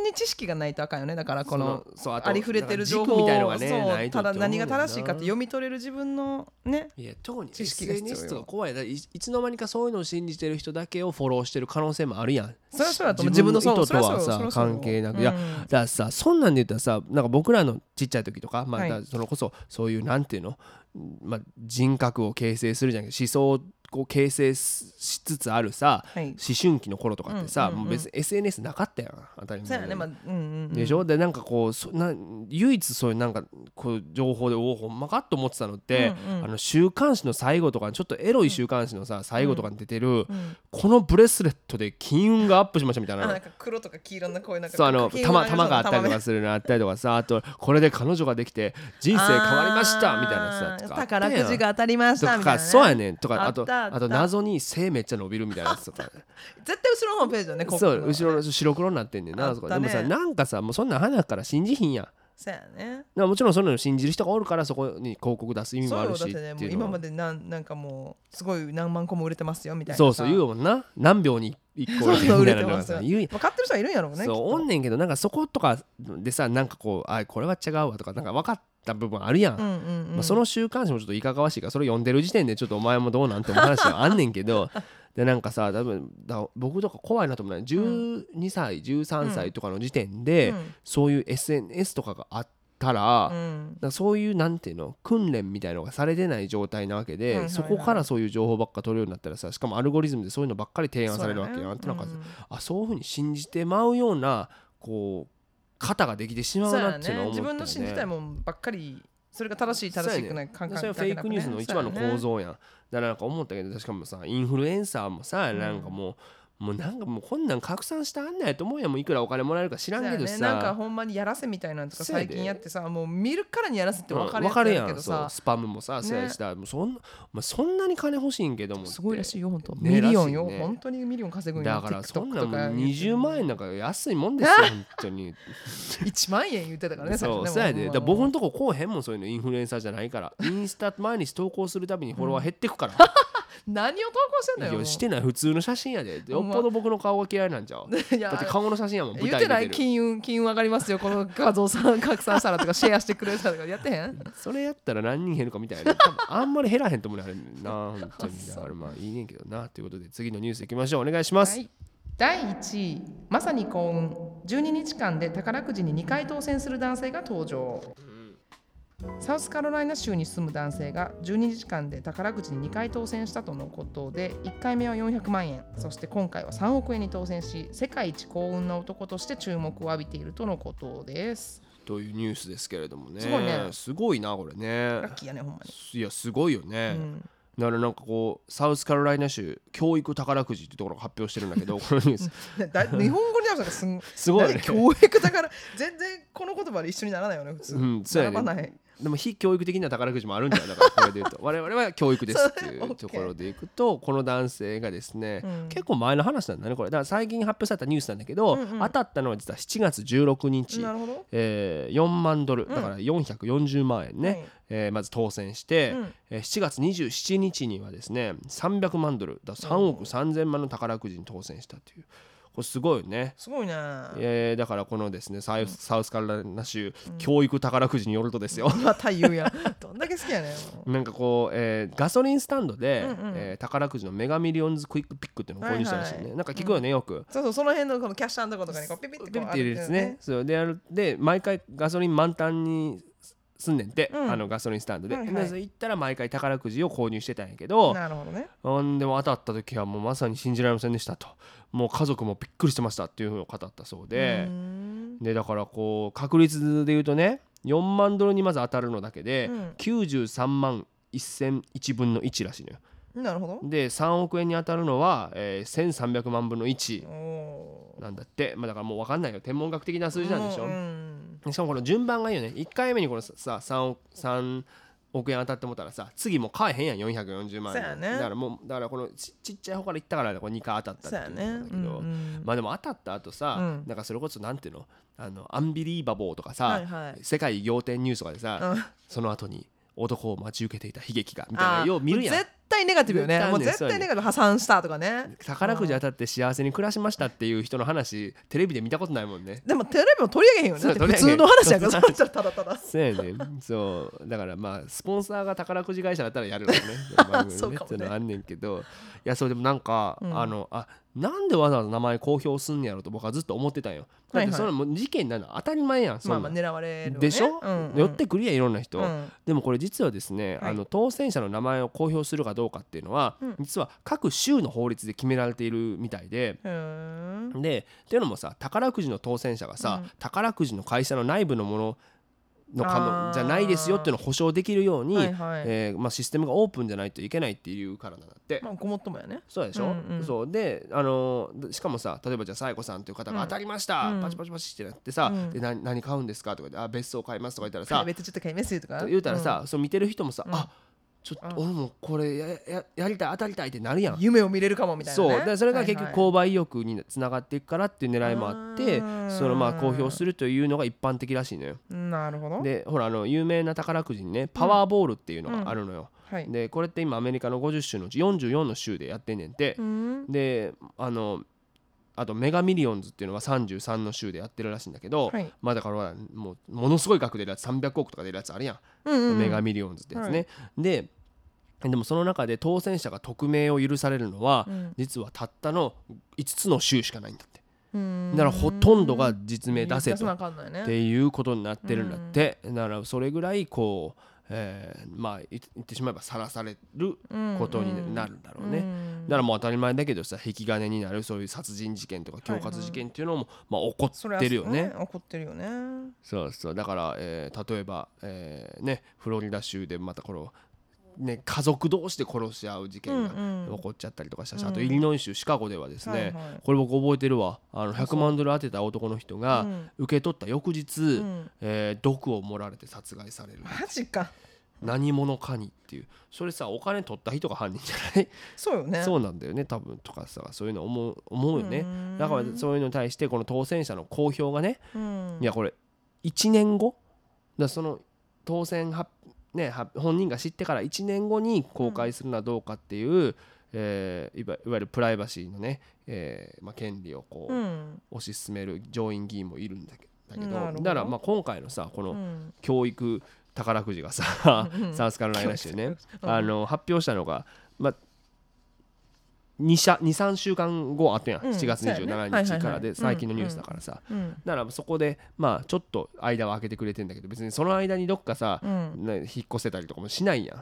に知識がないとあかんよね。だからこのそそうありふれてる情報みたいのがねただ何が正しいかって読み取れる自分のねいや特に知識が必要とか怖いだいいつの間にかそういうのを信じてる人だけをフォローしてる可能性もあるやん。そりゃそうやと自分の意図とはさ関係なく。いやうん。だからさそんなんで言ったらさなんか僕らのちっちゃい時とか、まあそれこそそういうなんていうの、まあ、人格を形成するじゃんけど思想を形成しつつあるさはい。思春期の頃とかってさ、うんうんうん。もう別に SNS なかったやん当たり前。そうやねまあうんうんうん。でしょ？でなんかこうそな唯一そういうなんかこう情報でおおほんまかと思ってたのって、うんうん。あの週刊誌の最後とかちょっとエロい週刊誌のさ最後とかに出てる、うん。このブレスレットで金運がアップしましたみたいな。あなんか黒とか黄色のこういうなんかそうあの金玉色玉があったりとかするのあったりとかさあとこれで彼女ができて人生変わりましたみたいなさか宝くじが当たりましとたみたいな、ね、かそうやねんとかあとあと謎に背めっちゃ伸びるみたいなやつとか。絶対後ろのホームページだねこそう後ろの白黒になってんねんなあったね。でもさなんかさもうそんなん花から信じひんやん。そうやね。まあもちろんそのの信じる人がおるからそこに広告出す意味もあるしそうね今までなんなんかもうすごい何万個も売れてますよみたいなそうそう言ううもんな。何秒に1個 売れてますよ。さ言う。まあ買ってる人はいるんやろうねそうおんねんけどなんかそことかでさなんかこうあこれは違うわとかなんか分かった部分あるやん、うんうんうん。まあ、その週刊誌もちょっといかがわしいからそれ読んでる時点でちょっとお前もどうなんて思う話はあんねんけど。でなんかさ多分だ僕とか怖いなと思うのは12歳13歳とかの時点で、うん。そういう SNS とかがあったら、うん。らそういうなんていうの訓練みたいのがされてない状態なわけで、はいはいはい。そこからそういう情報ばっか取るようになったらさしかもアルゴリズムでそういうのばっかり提案されるわけそうだね。やんってなんか、うん。あそういうふうに信じてまうようなこう型ができてしまうなっていうのは思ったね自分の信じたいもんばっかりそれが正しい正しくない感それはフェイクニュースの一番の構造やん、だからなんか思ったけどしかもさインフルエンサーもさ、ん。なんかもうもうなんかもうこんなん拡散したあんないと思うやん。もういくらお金もらえるか知らんけどさ、ね、なんかほんまにやらせみたいなのとか最近やってさもう見るからにやらせって分かるわかるやけどう。さスパムもさ、そうやしさもうそんな、まあ、そんなに金欲しいんけどもすごいらしいよ本当、ねミリオンよ、ね本当にミリオン稼ぐんよだからそんなんもうとか20万円なんか安いもんですよ本当に。1万円言ってたからねそうそうやで。だ僕のとここうへんもんそういうの。インフルエンサーじゃないから。インスタ毎日投稿するたびにフォロワー減ってくから、何を投稿してんだよしてない。普通の写真やで。よっぽど僕の顔が嫌いなんちゃ だって顔の写真やもん。舞言ってない金運金運上がりますよ。この画像さん拡散したらとかシェアしてくれたとかやってへん？それやったら何人減るかみたいな。多分あんまり減らへんと思うねあれな。本当に。だからまあいいねんけどなということで次のニュースいきましょう。お願いします、はい、第1位まさに幸運。12日間で宝くじに2回当選する男性が登場、サウスカロライナ州に住む男性が12日間で宝くじに2回当選したとのことで1回目は400万円そして今回は3億円に当選し世界一幸運な男として注目を浴びているとのことです。というニュースですけれどもね。すごいね。すごいなこれね。ラッキーやねほんまに、いやすごいよね、うん。だからなんかこうサウスカロライナ州教育宝くじっていうところが発表してるんだけど このニュース。だ日本語に合わせたらすごい。ね。何教育だから全然この言葉で一緒にならないよね普通、うんそうやね。並ばないでも非教育的な宝くじもあるんじゃないだからこれで言うと。我々は教育ですっていうところでいくとこの男性がですね、うん。結構前の話なんだねこれ。だから最近発表されたニュースなんだけど、うんうん。当たったのは実は7月16日、えー4万ドル。だから440万円ね、はい。えーまず当選して、うん。えー7月27日にはですね300万ドル。だから3億3000万の宝くじに当選したというこれすごいよね。すごいね。えーだからこのですねサウスサウスカロライナ州、教育宝くじによるとですよ、また言うやん。どんだけ好きやねん。なんかこう、えーガソリンスタンドで、うんうん。えー宝くじのメガミリオンズクイックピックっていうのを購入したらしいね、はいはいなんか聞くよねよく。そうそうその辺のこのキャッシャーのとことかにこうピピってこうピピって入れるやつね。そう。でやるで毎回ガソリン満タンにすんねんて、うんあのガソリンスタンドで。はいはい行ったら毎回宝くじを購入してたんやけど、なるほどねほんでも当たった時はもうまさに信じられませんでしたと。もう家族もびっくりしてましたっていうふうに語ったそうでうー、んでだからこう確率で言うとね4万ドルにまず当たるのだけで、うん93万1001分の1らしいのよ。なるほど。で3億円に当たるのは、えー1300万分の1おー。なんだって、まあ、だからもう分かんないよ。天文学的な数字なんでしょ、うんしかもこの順番がいいよね。1回目にこのさ3億 ,3 億円当たってもったらさ次もう買えへんやん。440万。円ね。だからもうだからこのちちっちゃい方からいったからこれ2回当たったってだけど、うんうん。まあでも当たった後さ、うん。なんかそれこそなんていうの？あのアンビリーバボーとかさ、はいはい。世界仰天ニュースとかでさ、うん。その後に男を待ち受けていた悲劇がみたいなよう見るやん。絶対ネガティブよね。もう絶対ネガティブ。破産したとかね宝くじ当たって幸せに暮らしましたっていう人の話テレビで見たことないもんね。でもテレビも取り上げへんよね。普通の話やから。そただただそうやねそう。だからまあスポンサーが宝くじ会社だったらやるよね。そうかもね。っていうのはあんねんけど。いやそうでもなんか、うん。あのあなんでわざわざ名前公表すんねやろと僕はずっと思ってたんよだってそれもう事件になるのは当たり前やんそんまあまあ狙われるよね。でしょ、うんうん。寄ってくるやんいろんな人、うん。でもこれ実はですね、はい。あの当選者の名前を公表するかどうかっていうのは、うん。実は各州の法律で決められているみたいで、へー。でっていうのもさ宝くじの当選者がさ、うん。宝くじの会社の内部のものの可能じゃないですよっていうのを保証できるように、はいはい。えーまあ、システムがオープンじゃないといけないっていうからなんだって。まあごもっともやね。そうでしょ、うんうん。そう。で、あのーしかもさ例えばじゃあサイコさんという方がうん。当たりました、うん。パチパチパチってなってさ、うん。で何何買うんですかとかであ別荘買いますとか言ったらさプライベートちょっと買いますとか？言うたらさ、そう見てる人もさ、うん。あちょっあと俺もこれやややりたい当たりたいってなるやん。夢を見れるかもみたいなね。そう。でそれが結はいはい。局購買意欲につながっていくからっていう狙いもあってうん。そのまあ公表するというのが一般的らしいのよ。なるほど。でほらあの有名な宝くじにねパワーボールっていうのがあるのよ。はい。でこれって今アメリカの50州のうち44の州でやってんねんて。う。ん。であのあとメガミリオンズっていうのは33の州でやってるらしいんだけど、はい。まあだからもうものすごい額出るやつ300億とか出るやつあるやん、うんうんうん。メガミリオンズってやつね。ででもその中で当選者が匿名を許されるのは、うん。実はたったの5つの州しかないんだって。うん。だからほとんどが実名出せとっていうことになってるんだって、だからそれぐらいこう、えーまあい言ってしまえばさらされることになるんだろうね、だからもう当たり前だけどさ引き金になるそういう殺人事件とか恐喝事件っていうのも、まあ、起こってるよね。うん怒ってるよね。そうそう。だから、えー例えば、えーね、フロリダ州でまたこの、ね、家族同士で殺し合う事件がうんうん。起こっちゃったりとかしたし、うん。あとイリノイ州シカゴではですね、はいはい。これ僕覚えてるわ。あの100万ドル当てた男の人がう。ん。受け取った翌日、ん。えー毒を盛られて殺害される。マジか。何者かにっていう。それさお金取った人が犯人じゃない？そうよね。そうなんだよね多分とかさそういうの思う思うよね。うん。だからそういうのに対してこの当選者の公表がねうん。いやこれ1年後？だその当選は、ね、は本人が知ってから1年後に公開するのはどうかっていう、えーいわいわゆるプライバシーのね、えーまあ、権利をこう、うん。推し進める上院議員もいるんだけだけどだからまあ今回のさこのうん。教育宝くじがさサウスカロライナ州ねうん。あの発表したのが、まあ、23週間後あったやん、うん7月そうやね。はい27はいはい日からで最近のニュースだからさ、うんだからそこでまあちょっと間を空けてくれてんだけど別にその間にどっかさ、うん。ね、引っ越せたりとかもしないや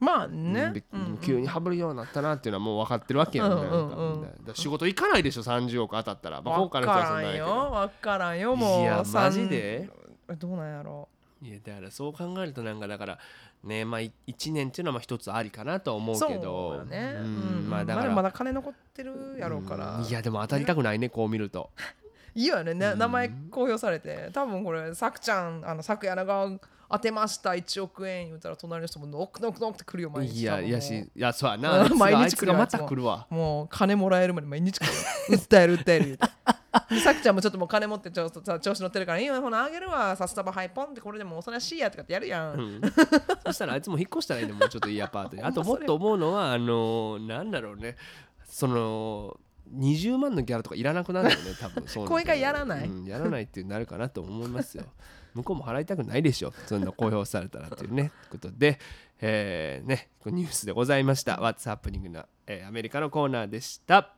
ん、まあね。急に羽振るようになったなっていうのはもう分かってるわけやん,、う仕事行かないでしょ？30億当たったら、まあ、今わ回の人はそからんんなんやけど。よわからんよもう。いやマジで？どうなんやろいやだからそう考えるとなんかだからねまあ1年っていうのはまあ一つありかなとは思うけど。よね。うんうん。まあだから。まだまだ金残ってるやろうから。うん。いやでも当たりたくないねこう見ると。いいわよねね名前公表されて。多分これさくちゃんあのさくやなが当てました。1億円。言うたら隣の人もノックノックノックって来るよ毎日。いやいやしいやそうやな。う ん毎日来るあいつもた来るわ。もう金もらえるまで毎日来る。よ 訴える訴えるさきちゃんもちょっともう金持ってちょっとさ調子乗ってるから今ほなあげるわさスタバハイポンってこれでもうそれはしいやとかってやるやん、うん。そしたらあいつも引っ越したらいいねもう。ちょっといいアパートに。あともっと思うのはあのーなんだろうね。その20万のギャラとかいらなくなるよね多分。そうなると公演会やらない？うんやらないってなるかなと思いますよ。向こうも払いたくないでしょ。そんな公表されたらっていうねことで。えーねニュースでございました。What's Happening な、えーアメリカのコーナーでした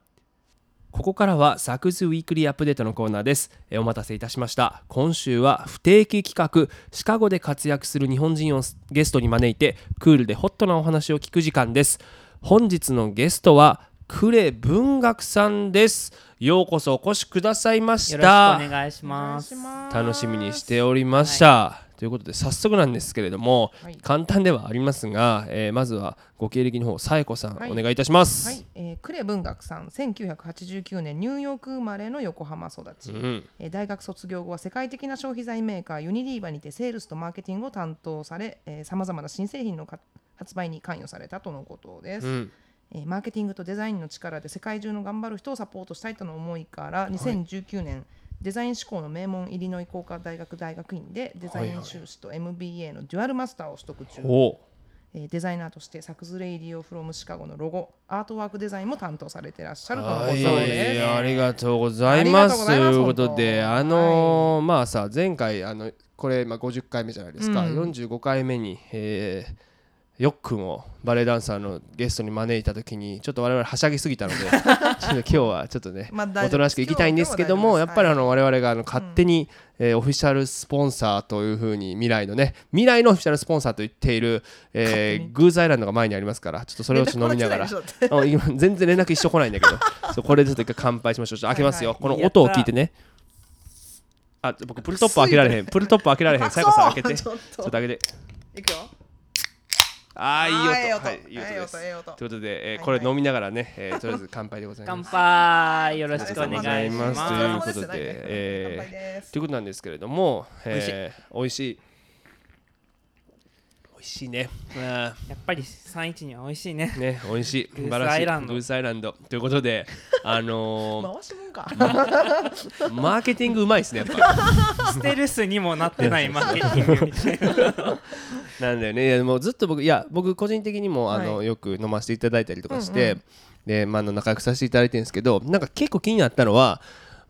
ここからはサクズウィークリーアップデートのコーナーです。えーお待たせいたしました。今週は不定期企画、シカゴで活躍する日本人をゲストに招いて、クールでホットなお話を聞く時間です。本日のゲストは、クレ文学さんです。ようこそお越しくださいましよろしくた。お願いします。楽しみにしておりました。ということで早速なんですけれども、はい。簡単ではありますが、えーまずはご経歴の方、さえこさん、はい。お願いいたします。はい、えー、呉文学さん1989年ニューヨーク生まれの横浜育ち、うん。えー大学卒業後は世界的な消費財メーカーユニリーバにてセールスとマーケティングを担当されさまざまな新製品のか発売に関与されたとのことです、うん。えーマーケティングとデザインの力で世界中の頑張る人をサポートしたいとの思いから2019年、デザイン志向の名門イリノイ工科大学大学院でデザイン修士と MBA のデュアルマスターを取得中、おう。えーデザイナーとしてサクズ Radio From Chicago のロゴアートワークデザインも担当されていらっしゃるとのことはい、です。ありがとうございます。ということで、あのーまあさ、前回、あのこれ、まあ、50回目じゃないですか、うん。45回目に、えーよっくんをバレエダンサーのゲストに招いたときに、ちょっと我々はしゃぎすぎたので、ちょっと今日はちょっとね、まあおとなしくいきたいんですけども、やっぱりあの我々があの勝手に、えーオフィシャルスポンサーというふうに未来のね未来のオフィシャルスポンサーと言っている、えーグーズアイランドが前にありますからちょっとそれをちょっと飲みながら。全然連絡一緒来ないんだけど。そうこれでちょっと一回乾杯しましょう。ちょっと開けますよ、はいこの音を聞いてね。あ僕プルトップ開けられへん。プルトップ開けられへん。最後さん開けて。ちょっと開けて。いくよ。ああいい音。はいいい音ええですということで、えーはいこれ飲みながらね、えー とりあえず乾杯でございます。乾杯。よろしくお願いしまます。す。ということでえです。ということなんですけれども、えー、美味しい美味しいね。うん。やっぱり312は美味しいね。ね美味しい。グース素晴らしいアイランド。グースアイランド。ということで あのー回しもんか。マーケティングうまいですねやっぱ ステルスにもなってないマーケティングみたいな。なんだよね。いやもうずっと僕いや僕個人的にもあの、はいよく飲ませていただいたりとかして、うんうで、まあ、あの仲良くさせていただいてるんですけどなんか結構気になったのは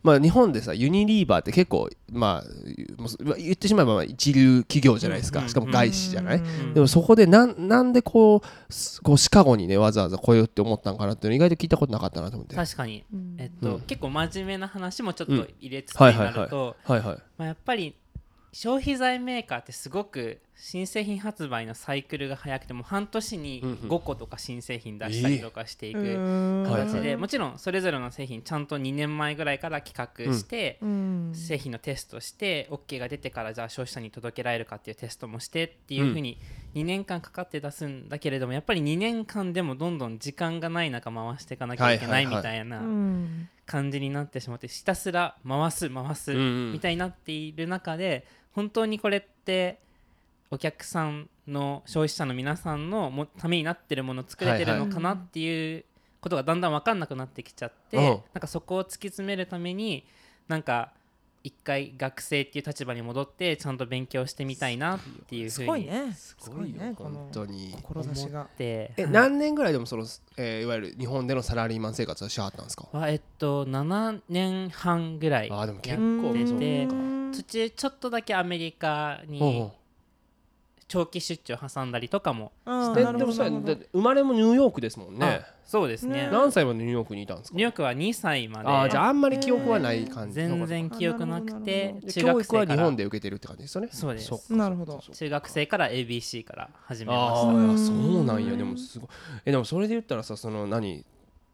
まあ、日本でさユニリーバーって結構まあ言ってしまえばまあ一流企業じゃないですか、うん。しかも外資じゃない、うん。でもそこでなんなんでこうすこうシカゴにねわざわざ来ようって思ったんかなっていうの意外と聞いたことなかったなと思って。確かに、うん。えっとうん。結構真面目な話もちょっと入れつつにはいはいはい。なると、はいはい。まあ、やっぱり消費財メーカーってすごく新製品発売のサイクルが早くてもう半年にうんうん。5個とか新製品出したりとかしていく形でもちろんそれぞれの製品ちゃんと2年前ぐらいから企画して、うん。製品のテストして OK が出てからじゃあ消費者に届けられるかっていうテストもしてっていうふうに2年間かかって出すんだけれどもやっぱり2年間でもどんどん時間がない中回していかなきゃいけないみたいなうん感じになってしまってひたすら回す回すうんうん。みたいになっている中で本当にこれってお客さんの消費者の皆さんのもためになってるものを作れてるのかなっていうことがだんだん分かんなくなってきちゃって、うん。なんかそこを突き詰めるためになんか一回学生っていう立場に戻ってちゃんと勉強してみたいなっていうふすうにごいね。すごいよ本ねこの当に志が思っ。てえ何年ぐらいでもその、えーいわゆる日本でのサラリーマン生活はしはったんですか？はえっと7年半ぐらいあーでも結や構っててうん途中ちょっとだけアメリカにほ長期出張挟んだりとかもあーなるうででもそうやほどなるほど。だって生まれもニューヨークですもんね。あそうですね。ね。何歳までニューヨークにいたんですか？ニューヨークは2歳まで。あーじゃああんまり記憶はない感じ。全然記憶なくてで中教育は日学生から。本で受けてるって感じですよね。そうです。か。なるほど。中学生から ABC から始めまあしあいやそうなんや。でもすごい。えでもそれで言ったらさその何？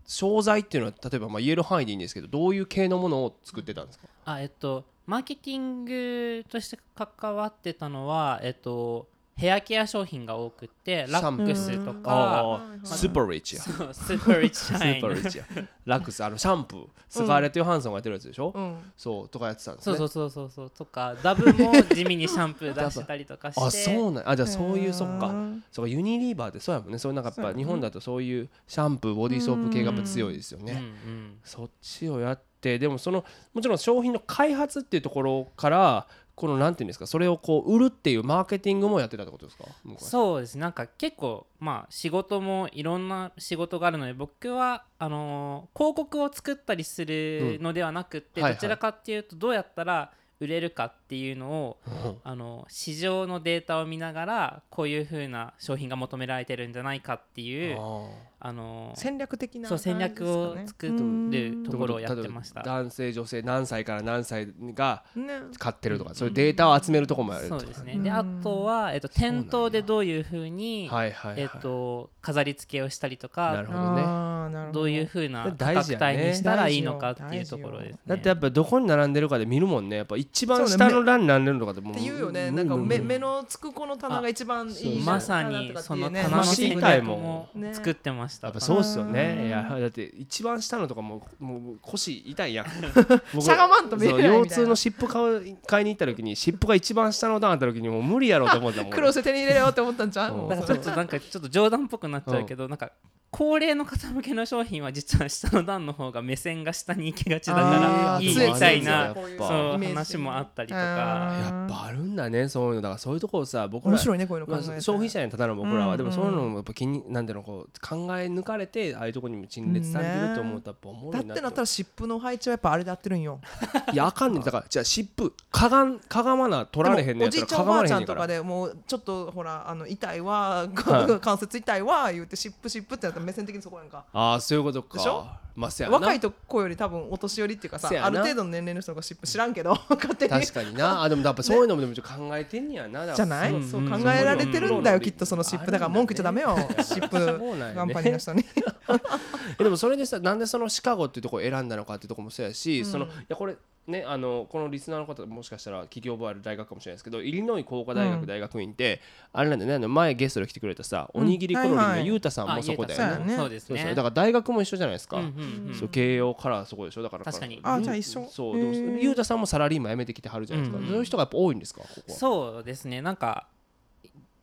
商材っていうのは例えばまあ言える範囲でいいんですけどどういう系のものを作ってたんですか？たあえっとマーケティングとして関わってたのはえっとヘアケア商品が多くってラックスとかああスーパーリッチや。スーパーリッチシャインスーパーリッチや。ラックスあのシャンプー。スカーレット・ヨハンソンがやってるやつでしょ、うん。そうとかやってたんですね。そうそうそうそうそう。とかダブも地味にシャンプー出したりとかして。あそうなんあじゃあそういうそっか。うんそうかユニリーバーってそうやもんね。そういうなんかやっぱ日本だとそういうシャンプーボディーソープ系がやっぱ強いですようんね、うん。そっちをやってでもそのもちろん商品の開発っていうところからこのなんていうんですかそれをこう売るっていうマーケティングもやってたってことですか？そうです。なんか結構まあ仕事もいろんな仕事があるので僕はあのー広告を作ったりするのではなくって、うん。はいはい。どちらかっていうとどうやったら売れるかっていうのをうん。あの市場のデータを見ながらこういう風な商品が求められてるんじゃないかっていうああのー戦略的なそう戦略を作るところをやってました。男性女性何歳から何歳がね買ってるとかそういうデータを集めるところもやるそうですね。うん。であとは、えっと、店頭でどういう風に、はいはいはいえっと、飾り付けをしたりとかなるほどね。ど。ういう風な価格帯にしたらいいのかっていうところですね。だってやっぱどこに並んでるかで見るもんね。やっぱ一番下の欄に並んでるのかってもう。っていうよね。無なんか目目のつくこの棚が一番いいそうじゃんまさにその棚のマシ戦ン体も作ってました。やっぱそうっすよね。うん。いやだって一番下のとかもうもう腰痛いやん。僕しゃがまんと見れないそうみたいな。腰痛の湿布買う買いに行った時に湿布が一番下の段あった時にもう無理やろうと思ったもん。苦労して手に入れようって思ったんじゃんう？んもうだからちょっとなんかちょっと冗談っぽくなっちゃうけど、なんか高齢の方向けの商品は実は下の段の方が目線が下に行きがちだからいい強みたいなそう話もあったりとか。やっぱあるんだねそういうのだからそういうところさ僕ら消費者にただの僕らは、うん。でもそういうのもやっぱ気になんていうのこう考え抜かれてああいうところにも陳列されてると思うとやっぱおもろいなだってなったら湿布の配置はやっぱあれでやってるんよ。いやあかんねんだからじゃあ湿布かがんかがまな取られへんねんおじいちゃんおばあちゃんとかでもうちょっとほらあの痛いわは 関節痛いわ言って湿布湿布ってなったら目線的にそこやんかああそういうことかでしょまあせやな。若いと子より多分お年寄りっていうかさせやな。ある程度の年齢の人が湿布知らんけど 勝手に。確かにな。あでもやっぱそういうのもでもちょっと考えてんねやなじゃない、うん。そううん。考えられてるんだよ、うんきっとその湿布だから文句言っちゃダメよ。湿布そうなんやね。カンパニーの人に。えでもそれでさなんでそのシカゴっていうところを選んだのかっていうところもそうやし、そのいやこれねあのこのリスナーの方もしかしたら聞き覚えある大学かもしれないですけどイリノイ工科大学うん大学院って、あれなんだよね。あの前ゲストで来てくれたさ、おにぎりコロリンはいはいのゆうたさんもそこだよね。そうそうですね。そうそう。だから大学も一緒じゃないですか。うんうんうん。そう慶応からそこでしょ？だから確かに。あじゃあ一緒。そうでもへーゆうたさんもサラリーマン辞めてきてはるじゃないですか、うん。そういう人がやっぱ多いんですか？ここはそうですね。なんか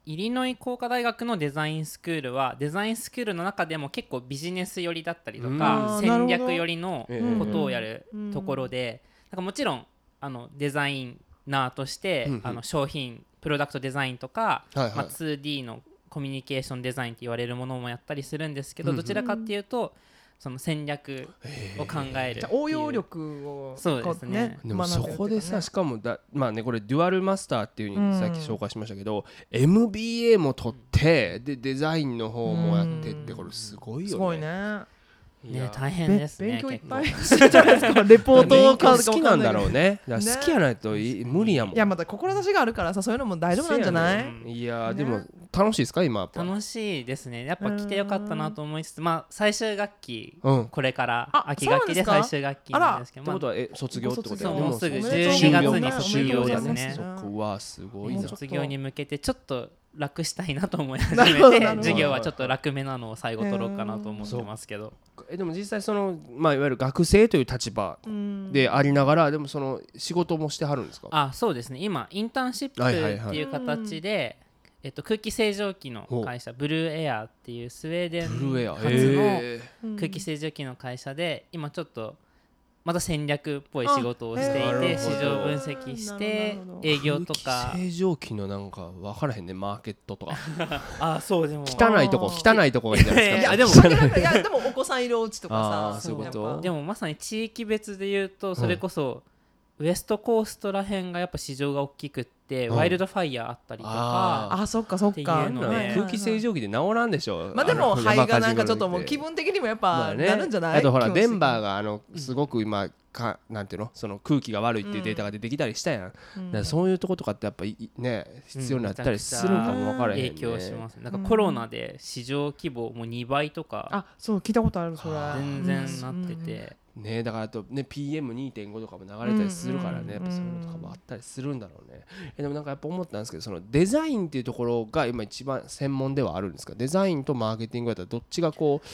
イリノイ工科大学のデザインスクールはデザインスクールの中でも結構ビジネス寄りだったりとうん。か戦略寄りのええことをやるところでなんかもちろんあのデザイナーとしてうんうん。あの商品プロダクトデザインとか、はいはい。まあ、2D のコミュニケーションデザインって言われるものもやったりするんですけどうんうん。どちらかっていうとその戦略を考える応用力をそうですね。でもそこでさしかかもだまあねこれデュアルマスターっていうふうにさっきうん。紹介しましたけど、MBA も取ってでデザインの方もやってってうんこれすごいよね。すごいね。ね大変べですね勉強いっぱい結してるじゃない。ですかレポート勉を買強う好きなんだろうね。好きやないとい無理やもん。いやまた志があるからさそういうのも大丈夫なんじゃない？せやねいやねでも楽しいですか？今。やっぱ楽しいですね。やっぱ来てよかったなと思いつつまあ最終学期うん。っこれからあ秋学期で最終学期なんですけどまあてことはえ卒業ってことそうやねもうすぐおめでとう12月に卒業ですね。そっかうわすごい卒業に向けてちょっと楽したいなと思い始めて授業はちょっと楽めなのを最後取ろうかなと思ってますけど。えでも実際そのまあいわゆる学生という立場うんでありながらでもその仕事もしてはるんですか？あそうですね。今インターンシップはいはいはいってい。う形でえっと空気清浄機の会社ブルーエアっていうスウェーデンブルーエア初の空気清浄機の会社で今ちょっとまた戦略っぽい仕事をしていて市場分析して営業と空か気清浄機のなんか分からへんねマーケットとか。あそうでも。汚いとこ汚いとこがいいんじゃないですか。いや でもいやでもお子さんいるお家とかさそういうこと？でもまさに地域別で言うとそれこそウエストコーストらへんがやっぱ市場が大きくってうん。ワイルドファイヤーあったりとあかあそっかそっか。空気清浄機で治らんでしょ。まあでもの肺がなんかちょっともう気分的にもやっぱなるんじゃない？あとほらデンバーがあのすごく今かなんていうの？その空気が悪いっていうデータが出てきたりしたやん、だからそういうとことかってやっぱいね必要になったりするんかも分からへん、ね。影響します。なんかコロナで市場規模もう2倍とかあそう聞いたことあるそれ。全然なってて、ねだからあとね PM2.5 とかも流れたりするからね、うん。やっぱそういうのとかもあったりするんだろうね、えでもなんかやっぱ思ったんですけどそのデザインっていうところが今一番専門ではあるんですか？デザインとマーケティングやったらどっちがこう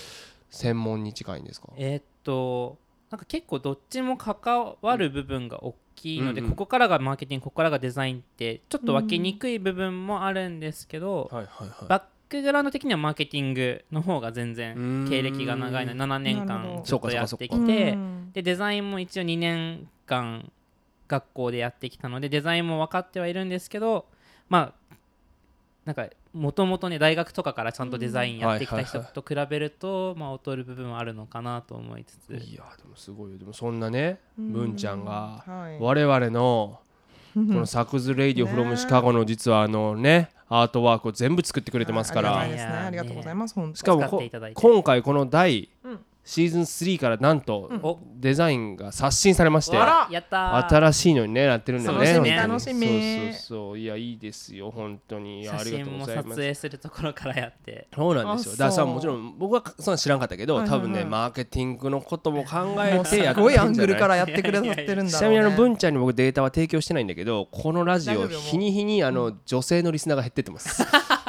専門に近いんですか？えーっとなんか結構どっちも関わる部分が大きいので、うんうん。ここからがマーケティングここからがデザインってちょっと分けにくい部分もあるんですけど、はいはいはい。バックグラウンド的にはマーケティングの方が全然ん経歴が長いので7年間ずっとやってきてうん。でデザインも一応2年間学校でやってきたのでデザインも分かってはいるんですけどまあなんかもともとね大学とかからちゃんとデザインやってきた人はいはいはい。と比べるとまあ劣る部分はあるのかなと思いつつ。いやでもすごいよ。でもそんなね文ちゃんがはい。我々のこのサクズ・レイディオ・フロム・シカゴの実はあのねアートワークを全部作ってくれてますから。ありがたいね。ありがとうございます本当しかも今回この第うんシーズン3からなんとお。デザインが刷新されましてあら。やったー。新しいのにねなってるんだよね。楽しみ。そうそうそう。いやいいですよ。本当に。いやあ写りがとう真も撮ございます。影するところからやって。そうなんですよ。あだからさもちろん僕はそんな知らんかったけど、はいはいはい。多分ねマーケティングのことも考えてやってごいアングルるんじゃないからやってくださってるんだろうね。ちなみにあの文ちゃんに僕データは提供してないんだけどこのラジオ日に日にあの女性のリスナーが減ってってます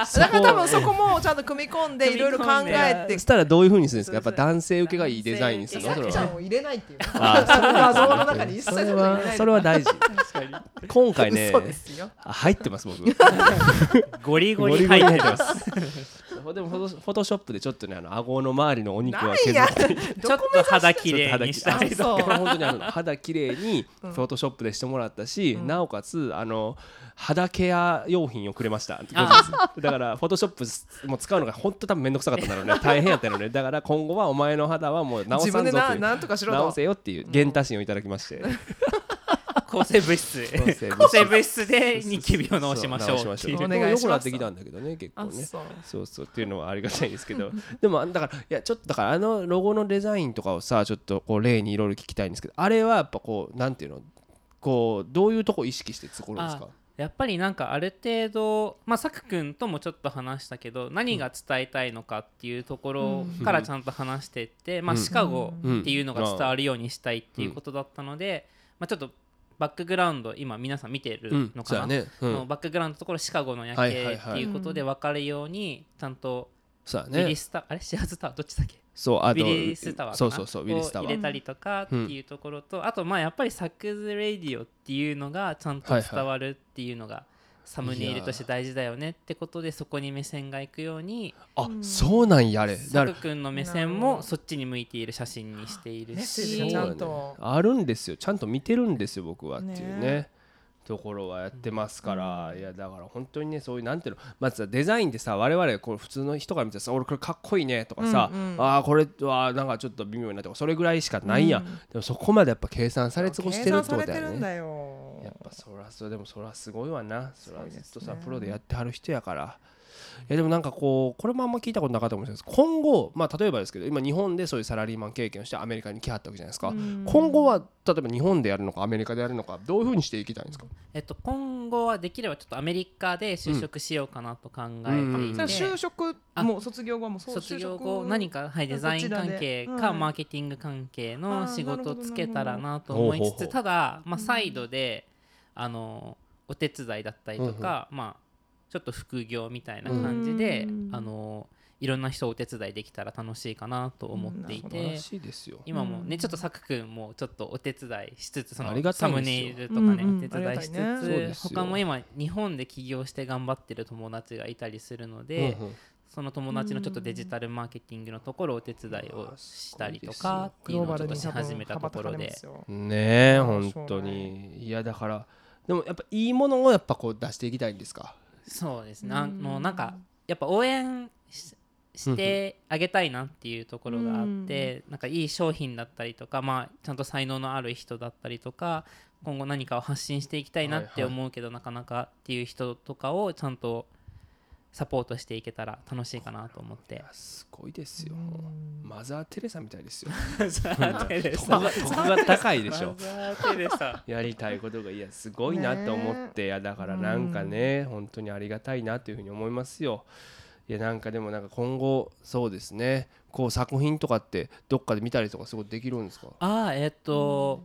だから多分そこもちゃんと組み込んでいろいろ考えて。そしたらどういうふうにするんですか？やっぱ男性受けがいいデザインにするの？それは。入れないっていう。あそれは画像の中に一切それはいそれは大事。今回ね入ってます僕。ゴリゴリ入ってますすでもフォトフォトショップでちょっとねあの顎の周りのお肉は削ってちょっと肌綺麗にしたりとあそうこれ本当にあの肌綺麗にフォトショップでしてもらったし、なおかつあの肌ケア用品をくれました。あ。だからフォトショップも使うのが本当多分面倒くさかったんだろうね。大変やったのね。だから今後はお前の肌はもう直さんぞという。ななんとかしろ直とせよっていう原打診をいただきまして 抗生物質。抗生物質。抗生物質でニキビを直しましょう。いうお願いしますくなってきたんだけどね結構ねあそうそうそう。っていうのはありがたいんですけど。でもだからいやちょっとだからあのロゴのデザインとかをさちょっとこう例にいろいろ聞きたいんですけどあれはやっぱこうなんていうのこうどういうとこ意識して作るんですか？やっぱりなんかある程度まあさくくんともちょっと話したけど何が伝えたいのかっていうところからちゃんと話していって、まあうん。シカゴうんっていうのが伝わるようにしたいっていうことだったので、まあ、ちょっとバックグラウンド今皆さん見てるうんのかな、そうやね。うのんバックグラウンドのところシカゴの夜はいはい景はい。っていうことで分かるようにちゃんとそうやウィリねスタあれシアーズタワーどっちだっけ？そうあとウィリスタワーそうそうそうウィリスタワー。を入れたりとかっていうところと、あとまあやっぱりサックズ・レディオっていうのがちゃんと伝わるっていうのがサムネイルとして大事だよねってことでそこに目線がいくようにあそうなんやあれ。だからサク君の目線もそっちに向いている写真にしているし。ね。と。あるんですよ。ちゃんと見てるんですよ僕はっていうねねところはやってますから、いやだから本当にねそういうなんていうのまずさデザインってさ我々こう普通の人から見てさ俺これかっこいいねとかさ、うん。うんああこれはなんかちょっと微妙なとかそれぐらいしかないやん、うん。でもそこまでやっぱ計算され尽くしてるってことだよねやっぱそらそれでもそらすごいわな。そらずっとさプロでやってはる人やから。いやでもなんかこうこれもあんま聞いたことなかったかもしれないです。今後まあ例えばですけど今日本でそういうサラリーマン経験をしてアメリカに来はったわけじゃないですか、うん。今後は例えば日本でやるのかアメリカでやるのかどういうふうにしていきたいんですか、えっと、今後はできればちょっとアメリカで就職しようかなと考えていて、就職あもう卒業後はもうそう卒業後何か、はい、デザイン関係かマーケティング関係の仕事をつけたらなと思いつつただ、まあ、サイドであのお手伝いだったりとか、まあ、ちょっと副業みたいな感じでうん。あのいろんな人をお手伝いできたら楽しいかなと思っていてら。しいですよ。今もね、うん。ちょっとさくくんもちょっとお手伝いしつつそのサムネイルとかね、うんうん。お手伝いしつつ、他も今日本で起業して頑張ってる友達がいたりするので、うんうん。その友達のちょっとデジタルマーケティングのところをお手伝いをしたりとかってグいうのをちょっとローバルに多し始めたところで。ね本当に。いやだからでもやっぱいいものをやっぱこう出していきたいんですか？そうです。ねあのなんかやっぱ応援ししてあげたいなっていうところがあってなんかいい商品だったりとか、まあ、ちゃんと才能のある人だったりとか今後何かを発信していきたいなって思うけど、なかなかっていう人とかをちゃんとサポートしていけたら楽しいかなと思って。すごいですよ。マザー・テレサみたいですよ。テレ得が得が高いでしょ。マザーテレサ。やりたいことがいやすごいなって思っていやだからなんかね本当にありがたいなっていうふうに思いますよ。いやなんかでもなんか今後そうですね。こう作品とかってどっかで見たりとかすごいできるんですか？ああえっ、と、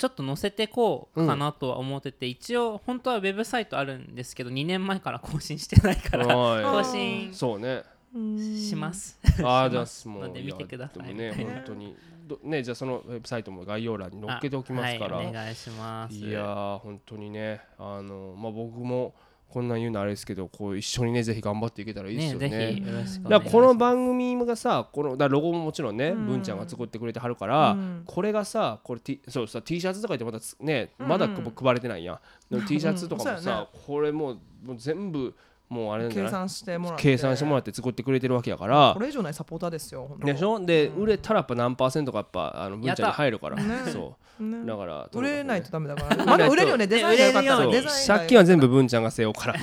ちょっと載せてこうかなとは思ってて、一応本当はウェブサイトあるんですけど2年前から更新してないからはい。更新そうね。します。ああじゃあもう ので見てください。ね本当に。どねじゃあそのウェブサイトも概要欄に載っけておきますから、はい、お願いします。いやー本当にねあのまあ僕もこんなん言うのあれですけどこう一緒にねぜひ頑張っていけたらいいですよね。ぜひよろしくおだこの番組がさこのだロゴももちろんね、うん。文ちゃんが作ってくれてはるから、うん。これがさこれ T, そうさ T シャツとか言ってまたつねうん。まだこ配れてないやん、でも T シャツとかもさね、これもうもう全部もうあれなんじゃない？計算してもらって。計算してもらって作ってくれてるわけやから。これ以上ないサポーターですよでしょ？で、売れたらやっぱ何パーセントかやっぱあの文ちゃんに入るから、ねそう。ねだから売れないとダメだから。まだ売れるよねデザインが。良かった借金は全部文ちゃんが背負うから。売